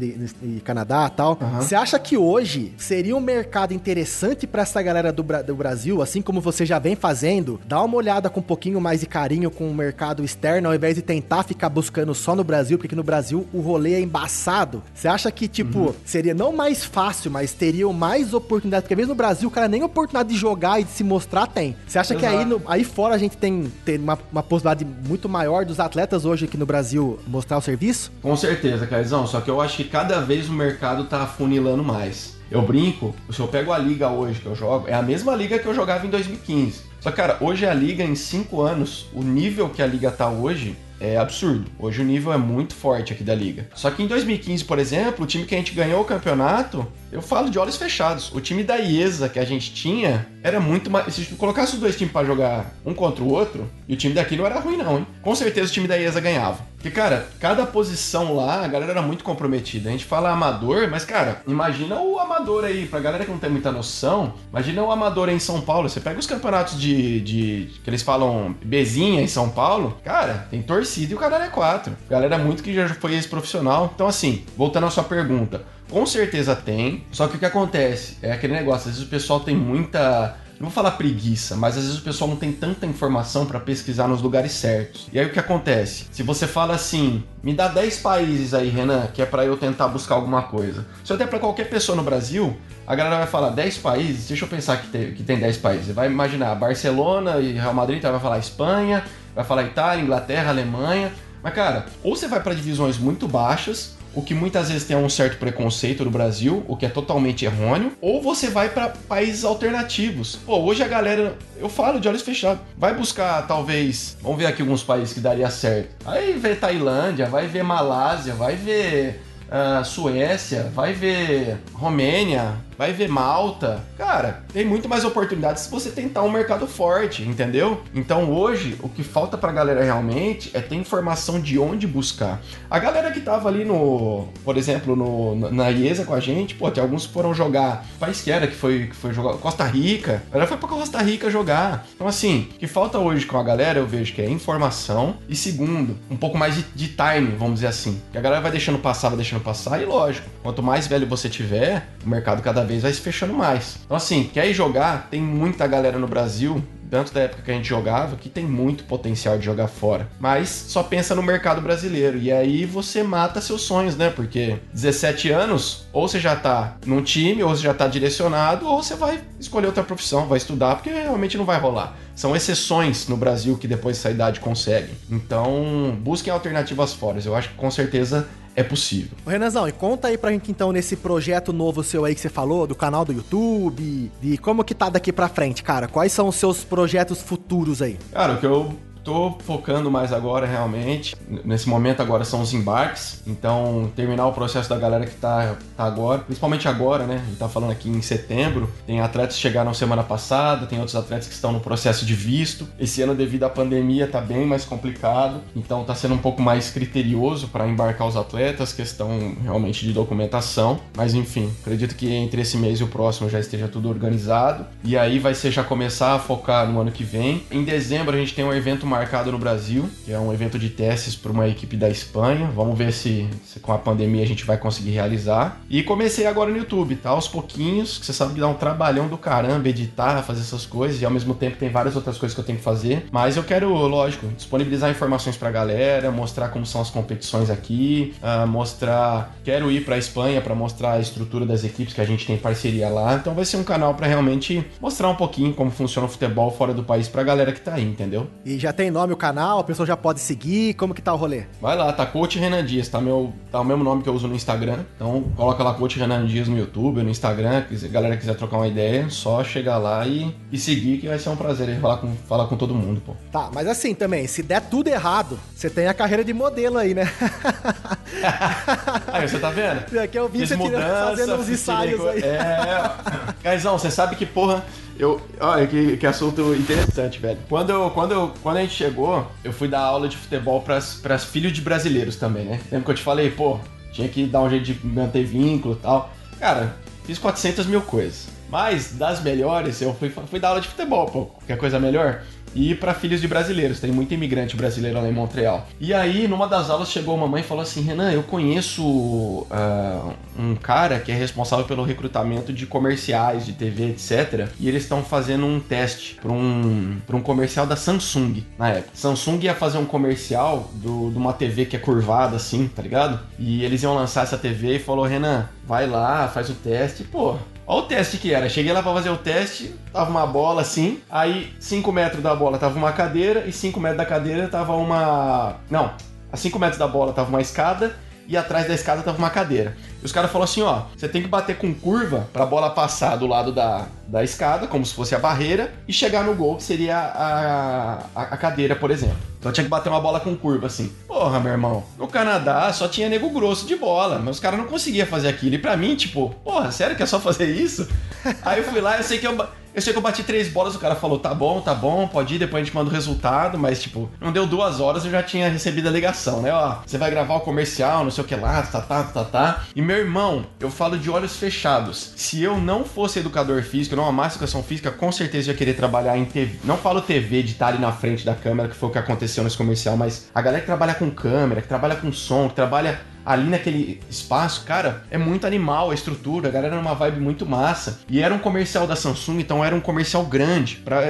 e Canadá e tal, você uhum. acha que hoje seria um mercado interessante para essa galera do, do Brasil, assim como você já vem fazendo, dá uma olhada com um pouquinho mais de carinho com o mercado externo, ao invés de tentar ficar buscando só no Brasil, porque no Brasil o rolê é embaçado. Você acha que, tipo, uhum. seria não mais fácil, mas teriam mais oportunidades? Porque vezes no Brasil o cara nem oportunidade de jogar e de se mostrar tem. Você acha Exato. que aí, no, aí fora a gente tem, tem uma, uma possibilidade muito maior dos atletas hoje aqui no Brasil mostrar o serviço? Com certeza, Caizão. Só que eu acho que cada vez o mercado tá afunilando mais. Eu brinco, se eu pego a liga hoje que eu jogo, é a mesma liga que eu jogava em 2015. Só que, cara, hoje a liga, em 5 anos, o nível que a liga tá hoje é absurdo. Hoje o nível é muito forte aqui da liga. Só que em 2015, por exemplo, o time que a gente ganhou o campeonato eu falo de olhos fechados. O time da IESA que a gente tinha era muito mais. Se colocasse os dois times para jogar um contra o outro, e o time daqui não era ruim, não, hein? Com certeza o time da IESA ganhava. Porque, cara, cada posição lá, a galera era muito comprometida. A gente fala amador, mas, cara, imagina o amador aí, pra galera que não tem muita noção, imagina o amador aí em São Paulo. Você pega os campeonatos de. de que eles falam Bezinha em São Paulo, cara, tem torcida e o cara é quatro. Galera muito que já foi ex-profissional. Então, assim, voltando à sua pergunta. Com certeza tem, só que o que acontece é aquele negócio, às vezes o pessoal tem muita não vou falar preguiça, mas às vezes o pessoal não tem tanta informação para pesquisar nos lugares certos. E aí o que acontece? Se você fala assim, me dá 10 países aí, Renan, que é para eu tentar buscar alguma coisa. Se eu der para qualquer pessoa no Brasil, a galera vai falar 10 países, deixa eu pensar que tem, que tem 10 países. Vai imaginar Barcelona e Real Madrid, vai falar Espanha, vai falar Itália, Inglaterra, Alemanha. Mas cara, ou você vai para divisões muito baixas, o que muitas vezes tem um certo preconceito no Brasil, o que é totalmente errôneo, ou você vai para países alternativos. Pô, hoje a galera, eu falo de olhos fechados, vai buscar talvez, vamos ver aqui alguns países que daria certo. Vai ver Tailândia, vai ver Malásia, vai ver uh, Suécia, vai ver Romênia, vai ver Malta. Cara, tem muito mais oportunidades se você tentar um mercado forte, entendeu? Então hoje, o que falta pra galera realmente é ter informação de onde buscar. A galera que tava ali no, por exemplo, no, na IESA com a gente, pô, tem alguns que foram jogar país que era, que foi, que foi jogar Costa Rica. A galera foi pra Costa Rica jogar. Então, assim, o que falta hoje com a galera, eu vejo que é informação e segundo, um pouco mais de, de time, vamos dizer assim. Que a galera vai deixando passar, vai deixando passar, e lógico, quanto mais velho você tiver, o mercado cada vez vai se fechando mais. Então, assim, quer ir jogar? Tem muita galera no Brasil tanto da época que a gente jogava, que tem muito potencial de jogar fora. Mas só pensa no mercado brasileiro. E aí você mata seus sonhos, né? Porque 17 anos, ou você já tá num time, ou você já tá direcionado, ou você vai escolher outra profissão, vai estudar, porque realmente não vai rolar. São exceções no Brasil que depois dessa idade conseguem. Então, busquem alternativas fora. Eu acho que com certeza é possível. Renanzão, e conta aí pra gente então nesse projeto novo seu aí que você falou, do canal do YouTube, de como que tá daqui pra frente, cara. Quais são os seus projetos futuros aí? Cara, o que eu tô focando mais agora realmente. Nesse momento agora são os embarques. Então, terminar o processo da galera que tá, tá agora, principalmente agora, né? A gente tá falando aqui em setembro. Tem atletas que chegaram semana passada, tem outros atletas que estão no processo de visto. Esse ano, devido à pandemia, tá bem mais complicado. Então, tá sendo um pouco mais criterioso para embarcar os atletas, questão realmente de documentação. Mas enfim, acredito que entre esse mês e o próximo já esteja tudo organizado. E aí vai ser já começar a focar no ano que vem. Em dezembro a gente tem um evento marcado no Brasil, que é um evento de testes para uma equipe da Espanha. Vamos ver se, se, com a pandemia a gente vai conseguir realizar. E comecei agora no YouTube, tá? Aos pouquinhos, que você sabe que dá um trabalhão do caramba editar, fazer essas coisas, e ao mesmo tempo tem várias outras coisas que eu tenho que fazer. Mas eu quero, lógico, disponibilizar informações pra galera, mostrar como são as competições aqui, uh, mostrar. Quero ir pra Espanha para mostrar a estrutura das equipes que a gente tem parceria lá. Então vai ser um canal para realmente mostrar um pouquinho como funciona o futebol fora do país pra galera que tá aí, entendeu? E já tem tem nome o canal? A pessoa já pode seguir? Como que tá o rolê? Vai lá, tá Coach Renan Dias, tá, meu, tá o mesmo nome que eu uso no Instagram. Então coloca lá Coach Renan Dias no YouTube, no Instagram. Se a galera quiser trocar uma ideia, só chegar lá e, e seguir, que vai ser um prazer aí falar com, falar com todo mundo, pô. Tá, mas assim também, se der tudo errado, você tem a carreira de modelo aí, né? aí, você tá vendo? Aqui eu vi Fiz você mudança, fazendo uns ensaios aí. É. Caizão, você sabe que, porra eu, olha que, que assunto interessante, velho. Quando, eu, quando, eu, quando a gente chegou, eu fui dar aula de futebol para filhos de brasileiros também, né? Lembra que eu te falei, pô, tinha que dar um jeito de manter vínculo e tal. Cara, fiz 400 mil coisas. Mas das melhores, eu fui, fui dar aula de futebol, pô. Quer coisa melhor? E para filhos de brasileiros. Tem muito imigrante brasileiro lá em Montreal. E aí, numa das aulas, chegou uma mãe e falou assim: Renan, eu conheço uh, um cara que é responsável pelo recrutamento de comerciais de TV, etc. E eles estão fazendo um teste para um, um comercial da Samsung na época. Samsung ia fazer um comercial do, de uma TV que é curvada assim, tá ligado? E eles iam lançar essa TV e falou: Renan, vai lá, faz o teste. Pô, Olha o teste que era. Cheguei lá pra fazer o teste, tava uma bola assim, aí 5 metros da bola tava uma cadeira e 5 metros da cadeira tava uma. Não, a 5 metros da bola tava uma escada e atrás da escada tava uma cadeira. E os caras falaram assim: ó, você tem que bater com curva pra bola passar do lado da, da escada, como se fosse a barreira, e chegar no gol, que seria a, a, a cadeira, por exemplo. Então tinha que bater uma bola com curva, assim. Porra, meu irmão. No Canadá só tinha nego grosso de bola, mas os caras não conseguiam fazer aquilo. E pra mim, tipo, porra, sério que é só fazer isso? Aí eu fui lá, eu sei que eu. Eu sei que eu bati três bolas, o cara falou, tá bom, tá bom, pode ir, depois a gente manda o resultado, mas tipo, não deu duas horas, eu já tinha recebido a ligação, né? Ó, você vai gravar o comercial, não sei o que lá, tá, tá, tá, tá. E meu irmão, eu falo de olhos fechados. Se eu não fosse educador físico, não amasse educação física, com certeza ia querer trabalhar em TV. Não falo TV de estar ali na frente da câmera, que foi o que aconteceu nesse comercial, mas a galera que trabalha com câmera, que trabalha com som, que trabalha ali naquele espaço, cara, é muito animal a estrutura, a galera era uma vibe muito massa. E era um comercial da Samsung, então era um comercial grande. Pra,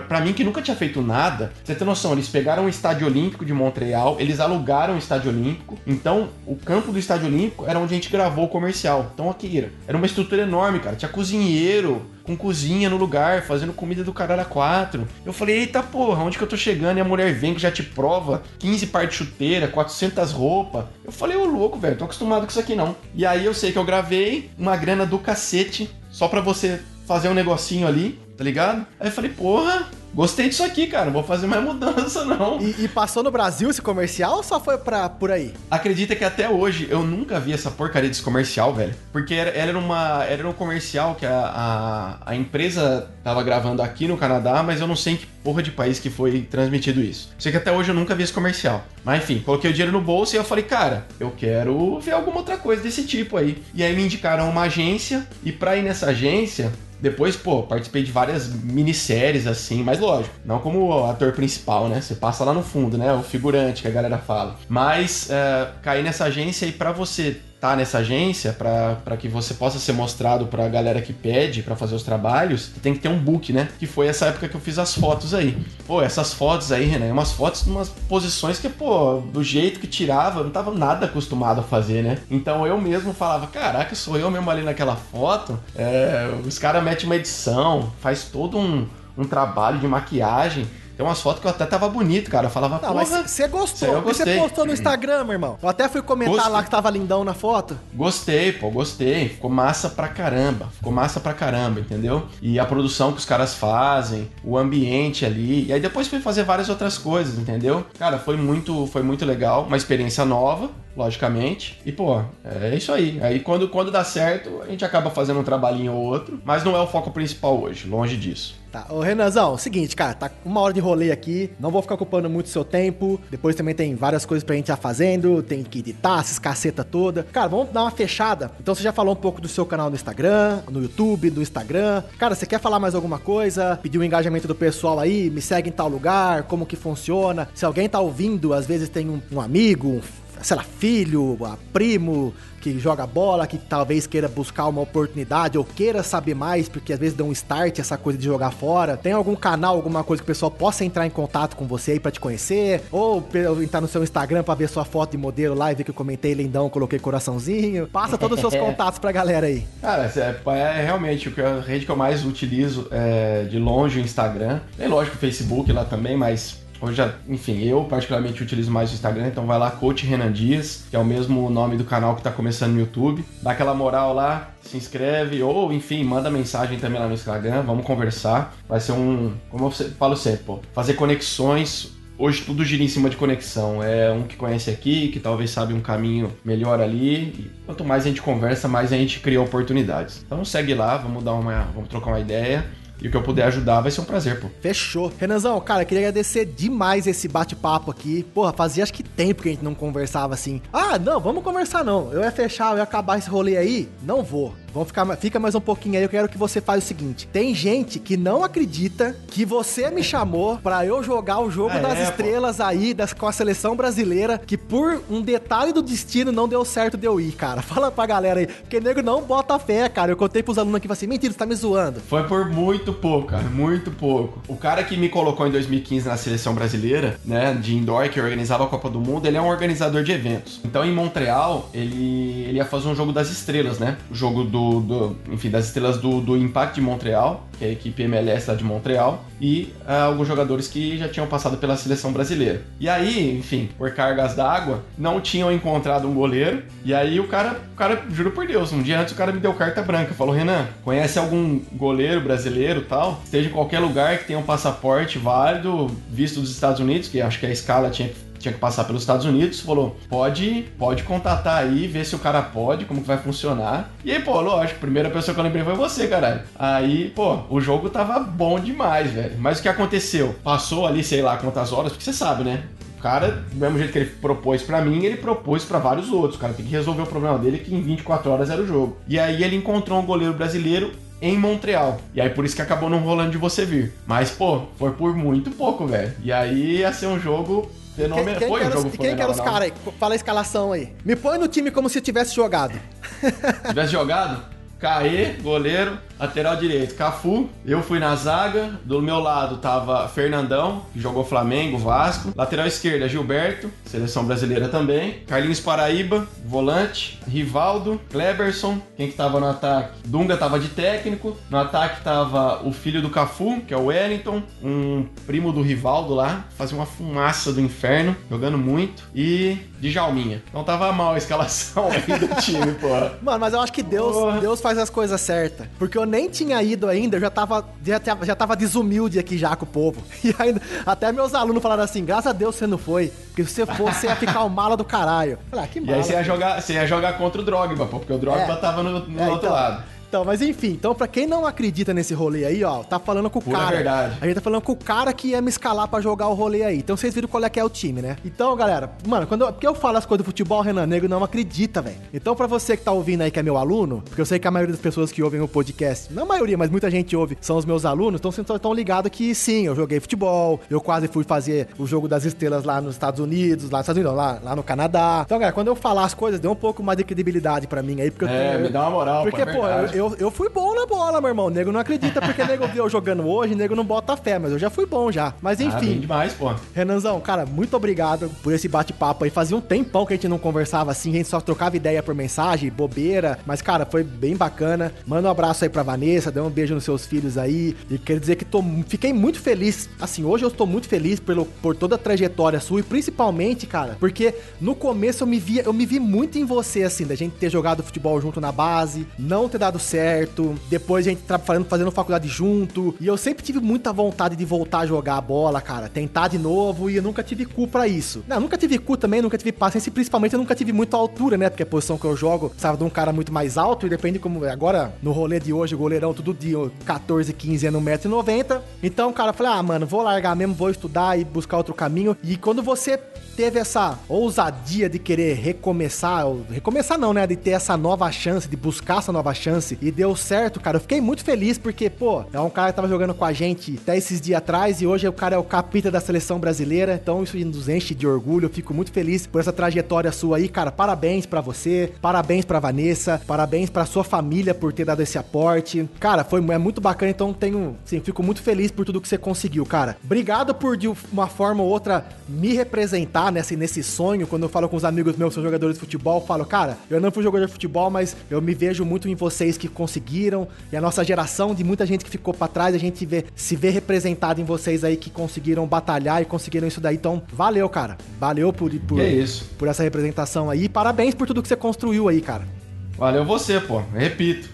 pra mim que nunca tinha feito nada, você tem noção, eles pegaram o Estádio Olímpico de Montreal, eles alugaram o Estádio Olímpico, então o campo do Estádio Olímpico era onde a gente gravou o comercial. Então aqui, era uma estrutura enorme, cara. Tinha cozinheiro, com cozinha no lugar, fazendo comida do caralho a quatro. Eu falei, eita porra, onde que eu tô chegando? E a mulher vem que já te prova 15 par de chuteira, 400 roupas. Eu falei, ô louco, velho, tô acostumado com isso aqui não. E aí eu sei que eu gravei uma grana do cacete só pra você fazer um negocinho ali, tá ligado? Aí eu falei, porra, gostei disso aqui, cara, não vou fazer mais mudança, não. E, e, passou no Brasil esse comercial ou só foi pra, por aí? Acredita que até hoje eu nunca vi essa porcaria desse comercial, velho. Porque era, era, uma, era um comercial que a, a, a, empresa tava gravando aqui no Canadá, mas eu não sei em que porra de país que foi transmitido isso. Sei que até hoje eu nunca vi esse comercial. Mas enfim, coloquei o dinheiro no bolso e eu falei, cara, eu quero ver alguma outra coisa desse tipo aí. E aí me indicaram uma agência, e pra ir nessa agência, depois, pô, participei de várias minisséries assim, mas lógico, não como ator principal, né? Você passa lá no fundo, né? O figurante que a galera fala. Mas caí nessa agência e para você tá nessa agência, para que você possa ser mostrado para a galera que pede para fazer os trabalhos, tem que ter um book, né? Que foi essa época que eu fiz as fotos aí. Pô, essas fotos aí, Renan, umas fotos em umas posições que, pô, do jeito que tirava, não tava nada acostumado a fazer, né? Então eu mesmo falava, caraca, sou eu mesmo ali naquela foto. É, os caras metem uma edição, faz todo um, um trabalho de maquiagem. Tem umas fotos que eu até tava bonito, cara. Eu falava, Não, mas você gostou. Você postou no Instagram, meu irmão. Eu até fui comentar gostei. lá que tava lindão na foto. Gostei, pô, gostei. Ficou massa pra caramba. Ficou massa pra caramba, entendeu? E a produção que os caras fazem, o ambiente ali. E aí depois fui fazer várias outras coisas, entendeu? Cara, foi muito, foi muito legal. Uma experiência nova logicamente. E, pô, é isso aí. Aí quando, quando dá certo, a gente acaba fazendo um trabalhinho ou outro, mas não é o foco principal hoje, longe disso. Tá, ô Renanzão, seguinte, cara, tá uma hora de rolê aqui, não vou ficar ocupando muito seu tempo. Depois também tem várias coisas pra gente já fazendo, tem que editar essas caceta toda. Cara, vamos dar uma fechada. Então você já falou um pouco do seu canal no Instagram, no YouTube, do Instagram. Cara, você quer falar mais alguma coisa? Pedir o um engajamento do pessoal aí? Me segue em tal lugar? Como que funciona? Se alguém tá ouvindo, às vezes tem um, um amigo, um sei lá, filho, primo que joga bola, que talvez queira buscar uma oportunidade ou queira saber mais, porque às vezes dá um start essa coisa de jogar fora. Tem algum canal, alguma coisa que o pessoal possa entrar em contato com você aí pra te conhecer? Ou entrar no seu Instagram pra ver sua foto de modelo lá e ver que eu comentei lindão, coloquei coraçãozinho. Passa todos os seus contatos pra galera aí. Cara, é, é realmente o que a rede que eu mais utilizo é de longe o Instagram. Tem lógico o Facebook lá também, mas Hoje, enfim, eu particularmente utilizo mais o Instagram, então vai lá, Coach Renan Dias, que é o mesmo nome do canal que tá começando no YouTube. Dá aquela moral lá, se inscreve, ou enfim, manda mensagem também lá no Instagram, vamos conversar. Vai ser um, como eu falo sempre, pô, fazer conexões. Hoje tudo gira em cima de conexão. É um que conhece aqui, que talvez sabe um caminho melhor ali. E quanto mais a gente conversa, mais a gente cria oportunidades. Então segue lá, vamos dar uma, vamos trocar uma ideia. E o que eu puder ajudar vai ser um prazer, pô. Fechou. Renanzão, cara, queria agradecer demais esse bate-papo aqui. Porra, fazia acho que tempo que a gente não conversava assim. Ah, não, vamos conversar não. Eu ia fechar, eu ia acabar esse rolê aí? Não vou vamos ficar, fica mais um pouquinho aí. Eu quero que você faça o seguinte: tem gente que não acredita que você me chamou para eu jogar o jogo é, das estrelas pô. aí das, com a seleção brasileira, que por um detalhe do destino não deu certo de eu ir, cara. Fala pra galera aí, porque nego não bota fé, cara. Eu contei pros alunos aqui e falei assim: mentira, você tá me zoando. Foi por muito pouco, cara, muito pouco. O cara que me colocou em 2015 na seleção brasileira, né, de indoor, que organizava a Copa do Mundo, ele é um organizador de eventos. Então em Montreal, ele, ele ia fazer um jogo das estrelas, né? O jogo do, do enfim, das estrelas do, do Impact de Montreal, que é a equipe MLS lá de Montreal, e uh, alguns jogadores que já tinham passado pela seleção brasileira. E aí, enfim, por cargas d'água, não tinham encontrado um goleiro, e aí o cara, o cara, juro por Deus, um dia antes o cara me deu carta branca, falou, Renan, conhece algum goleiro brasileiro tal, esteja em qualquer lugar que tenha um passaporte válido, visto dos Estados Unidos, que acho que a escala tinha que tinha que passar pelos Estados Unidos, falou: pode, pode contatar aí, ver se o cara pode, como que vai funcionar. E aí, pô, lógico, a primeira pessoa que eu lembrei foi você, caralho. Aí, pô, o jogo tava bom demais, velho. Mas o que aconteceu? Passou ali, sei lá quantas horas, porque você sabe, né? O cara, do mesmo jeito que ele propôs para mim, ele propôs para vários outros. O cara tem que resolver o problema dele, que em 24 horas era o jogo. E aí ele encontrou um goleiro brasileiro em Montreal. E aí por isso que acabou não rolando de você vir. Mas, pô, foi por muito pouco, velho. E aí ia ser um jogo Fenômeno. Quem, quem, foi jogo quem que era os caras aí? Fala a escalação aí. Me põe no time como se tivesse jogado. Tivesse jogado? Caê, goleiro. Lateral direito, Cafu. Eu fui na zaga. Do meu lado tava Fernandão, que jogou Flamengo, Vasco. Lateral esquerda, Gilberto, seleção brasileira também. Carlinhos Paraíba, volante. Rivaldo, Kleberson. Quem que tava no ataque? Dunga tava de técnico. No ataque tava o filho do Cafu, que é o Wellington. Um primo do Rivaldo lá. Fazia uma fumaça do inferno, jogando muito. E Djalminha. Então tava mal a escalação aí do time, porra. Mano, mas eu acho que Deus, Deus faz as coisas certas. Porque eu nem tinha ido ainda, eu já tava, já, já tava desumilde aqui já com o povo. E ainda, até meus alunos falaram assim, graças a Deus você não foi, porque se você fosse, você ia ficar o mala do caralho. Falei, ah, que mala. E aí você ia jogar, você ia jogar contra o Drogba, pô, porque o Drogba é, tava no, no é, outro então, lado. Então, mas enfim, então pra quem não acredita nesse rolê aí, ó, tá falando com o Pura cara. verdade. A gente tá falando com o cara que ia me escalar pra jogar o rolê aí. Então vocês viram qual é que é o time, né? Então, galera, mano, quando eu, porque eu falo as coisas do futebol, Renan Negro não acredita, velho. Então, pra você que tá ouvindo aí que é meu aluno, porque eu sei que a maioria das pessoas que ouvem o podcast, não a maioria, mas muita gente ouve, são os meus alunos, então vocês estão ligados que sim, eu joguei futebol, eu quase fui fazer o jogo das estrelas lá nos Estados Unidos, lá nos Estados Unidos, não, lá, lá no Canadá. Então, galera, quando eu falar as coisas, deu um pouco mais de credibilidade pra mim aí, porque eu É, tenho, me dá uma moral, Porque, pô, é eu, eu, eu fui bom na bola, meu irmão. O nego não acredita porque o nego viu eu jogando hoje, o nego não bota fé, mas eu já fui bom já. Mas ah, enfim. Ah, demais, pô. Renanzão, cara, muito obrigado por esse bate-papo aí. Fazia um tempão que a gente não conversava assim, a gente só trocava ideia por mensagem, bobeira. Mas, cara, foi bem bacana. Manda um abraço aí pra Vanessa, dê um beijo nos seus filhos aí. E quero dizer que tô, fiquei muito feliz. Assim, hoje eu estou muito feliz pelo, por toda a trajetória sua e principalmente, cara, porque no começo eu me via, eu me vi muito em você, assim, da gente ter jogado futebol junto na base, não ter dado certo, depois a gente fazendo, fazendo faculdade junto. E eu sempre tive muita vontade de voltar a jogar a bola, cara. Tentar de novo e eu nunca tive cu pra isso. Não, nunca tive cu também, nunca tive paciência e principalmente eu nunca tive muita altura, né? Porque a posição que eu jogo precisava de um cara muito mais alto e depende como. Agora, no rolê de hoje, o goleirão tudo de 14, 15 é no 1,90m. Então, cara, eu falei, ah, mano, vou largar mesmo, vou estudar e buscar outro caminho. E quando você teve essa ousadia de querer recomeçar, recomeçar não, né? De ter essa nova chance, de buscar essa nova chance e deu certo, cara. Eu fiquei muito feliz porque, pô, é um cara que tava jogando com a gente até esses dias atrás e hoje o cara é o capita da seleção brasileira. Então isso nos enche de orgulho. Eu fico muito feliz por essa trajetória sua aí, cara. Parabéns para você, parabéns para Vanessa, parabéns para sua família por ter dado esse aporte. Cara, foi é muito bacana, então tenho, sim, fico muito feliz por tudo que você conseguiu, cara. Obrigado por de uma forma ou outra me representar nesse, nesse sonho. Quando eu falo com os amigos meus que são jogadores de futebol, eu falo, cara, eu não fui jogador de futebol, mas eu me vejo muito em vocês que conseguiram e a nossa geração de muita gente que ficou para trás, a gente vê, se vê representado em vocês aí que conseguiram batalhar e conseguiram isso daí. Então, valeu, cara. Valeu por, por, por essa representação aí. Parabéns por tudo que você construiu aí, cara. Valeu você, pô. Repito.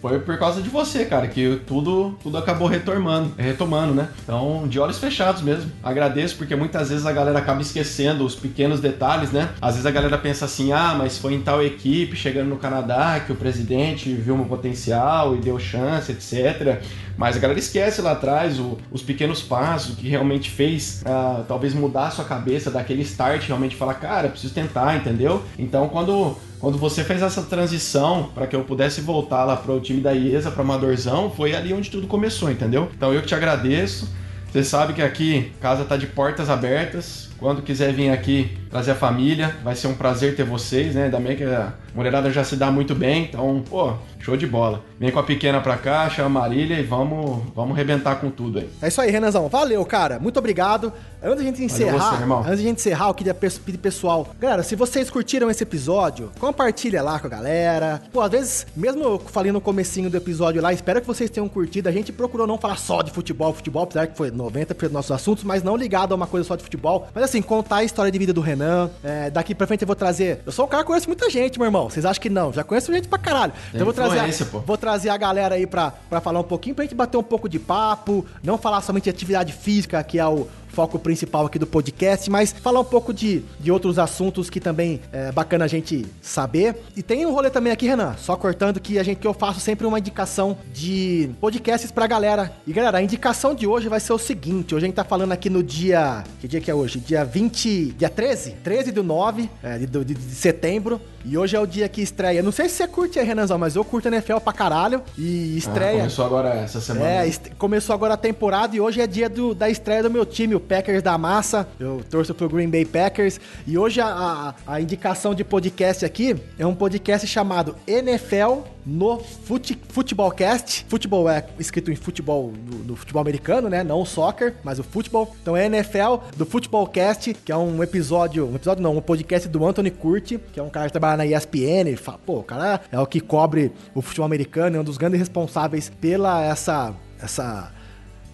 Foi por causa de você, cara, que tudo, tudo acabou retomando, retomando, né? Então, de olhos fechados mesmo. Agradeço porque muitas vezes a galera acaba esquecendo os pequenos detalhes, né? Às vezes a galera pensa assim: "Ah, mas foi em tal equipe chegando no Canadá que o presidente viu meu potencial e deu chance, etc." Mas a galera esquece lá atrás o, os pequenos passos que realmente fez uh, talvez mudar a sua cabeça daquele start, realmente falar, cara, preciso tentar, entendeu? Então, quando quando você fez essa transição para que eu pudesse voltar lá pro time da IESA, para Amadorzão, foi ali onde tudo começou, entendeu? Então eu que te agradeço. Você sabe que aqui casa tá de portas abertas. Quando quiser vir aqui trazer a família, vai ser um prazer ter vocês, né? Ainda bem que a mulherada já se dá muito bem, então, pô, show de bola. Vem com a pequena pra cá, chama a Marília e vamos, vamos rebentar com tudo aí. É isso aí, Renanzão. Valeu, cara. Muito obrigado. Antes da gente encerrar, você, antes da gente encerrar, eu queria pedir pessoal, galera, se vocês curtiram esse episódio, compartilha lá com a galera. Pô, às vezes, mesmo eu falei no comecinho do episódio lá, espero que vocês tenham curtido. A gente procurou não falar só de futebol, futebol, apesar que foi 90% dos nossos assuntos, mas não ligado a uma coisa só de futebol. Mas assim, contar a história de vida do Renan. É, daqui pra frente eu vou trazer. Eu sou um cara que conhece muita gente, meu irmão. Vocês acham que não? Já conheço gente pra caralho. Então eu vou trazer. A, vou trazer a galera aí pra, pra falar um pouquinho, pra gente bater um pouco de papo. Não falar somente de atividade física, que é o, foco principal aqui do podcast, mas falar um pouco de, de outros assuntos que também é bacana a gente saber. E tem um rolê também aqui, Renan, só cortando que a gente que eu faço sempre uma indicação de podcasts pra galera. E galera, a indicação de hoje vai ser o seguinte: hoje a gente tá falando aqui no dia. Que dia que é hoje? Dia 20. Dia 13? 13 do 9 é, de, de, de setembro. E hoje é o dia que estreia. Não sei se você curte aí, Renanzão, mas eu curto a NFL pra caralho. E estreia. Ah, começou agora essa semana. É, começou agora a temporada e hoje é dia do, da estreia do meu time, o Packers da Massa. Eu torço pro Green Bay Packers. E hoje a, a, a indicação de podcast aqui é um podcast chamado NFL no fute, Futebolcast. Futebol é escrito em futebol no, futebol americano, né? Não o soccer, mas o futebol. Então é NFL do Futebolcast, que é um episódio, um episódio não, um podcast do Anthony Curti, que é um cara que trabalha na ESPN. Fala, pô, o cara é o que cobre o futebol americano, é um dos grandes responsáveis pela essa essa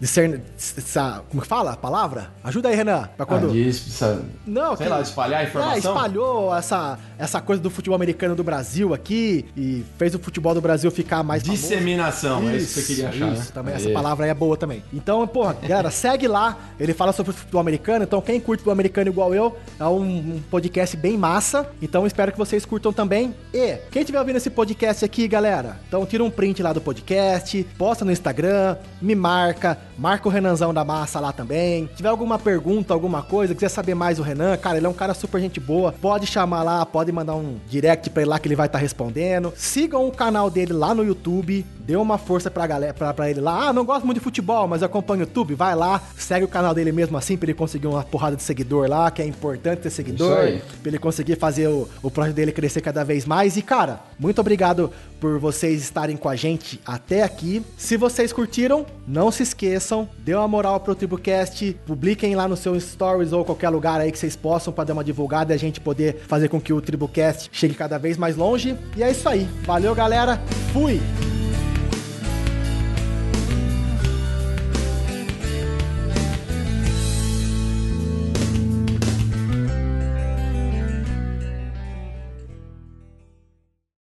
discern... como que fala a palavra? Ajuda aí, Renan. Pra quando... Ah, diz. Não, sei que... lá, espalhar a é, informação. É, espalhou essa, essa coisa do futebol americano do Brasil aqui e fez o futebol do Brasil ficar mais Disseminação, famoso. é isso que você queria achar. Isso, né? também, essa palavra aí é boa também. Então, porra, galera, segue lá. Ele fala sobre o futebol americano, então quem curte futebol americano igual eu, é um, um podcast bem massa. Então espero que vocês curtam também. E quem estiver ouvindo esse podcast aqui, galera, então tira um print lá do podcast, posta no Instagram, me marca, marca o Renanzão da Massa lá também. Se tiver alguma pergunta, alguma coisa, quiser saber mais do Renan, cara, ele é um cara super gente boa. Pode chamar lá, pode mandar um direct pra ele lá que ele vai estar tá respondendo. Sigam o canal dele lá no YouTube. Dê uma força pra galera, pra, pra ele lá. Ah, não gosto muito de futebol, mas acompanho o YouTube. Vai lá, segue o canal dele mesmo assim, pra ele conseguir uma porrada de seguidor lá, que é importante ter seguidor. Pra ele conseguir fazer o, o projeto dele crescer cada vez mais. E, cara, muito obrigado por vocês estarem com a gente até aqui. Se vocês curtiram, não se esqueçam, dê uma moral pro TribuCast, publiquem lá no seu stories ou qualquer lugar aí que vocês possam para dar uma divulgada e a gente poder fazer com que o TribuCast chegue cada vez mais longe. E é isso aí. Valeu, galera. Fui!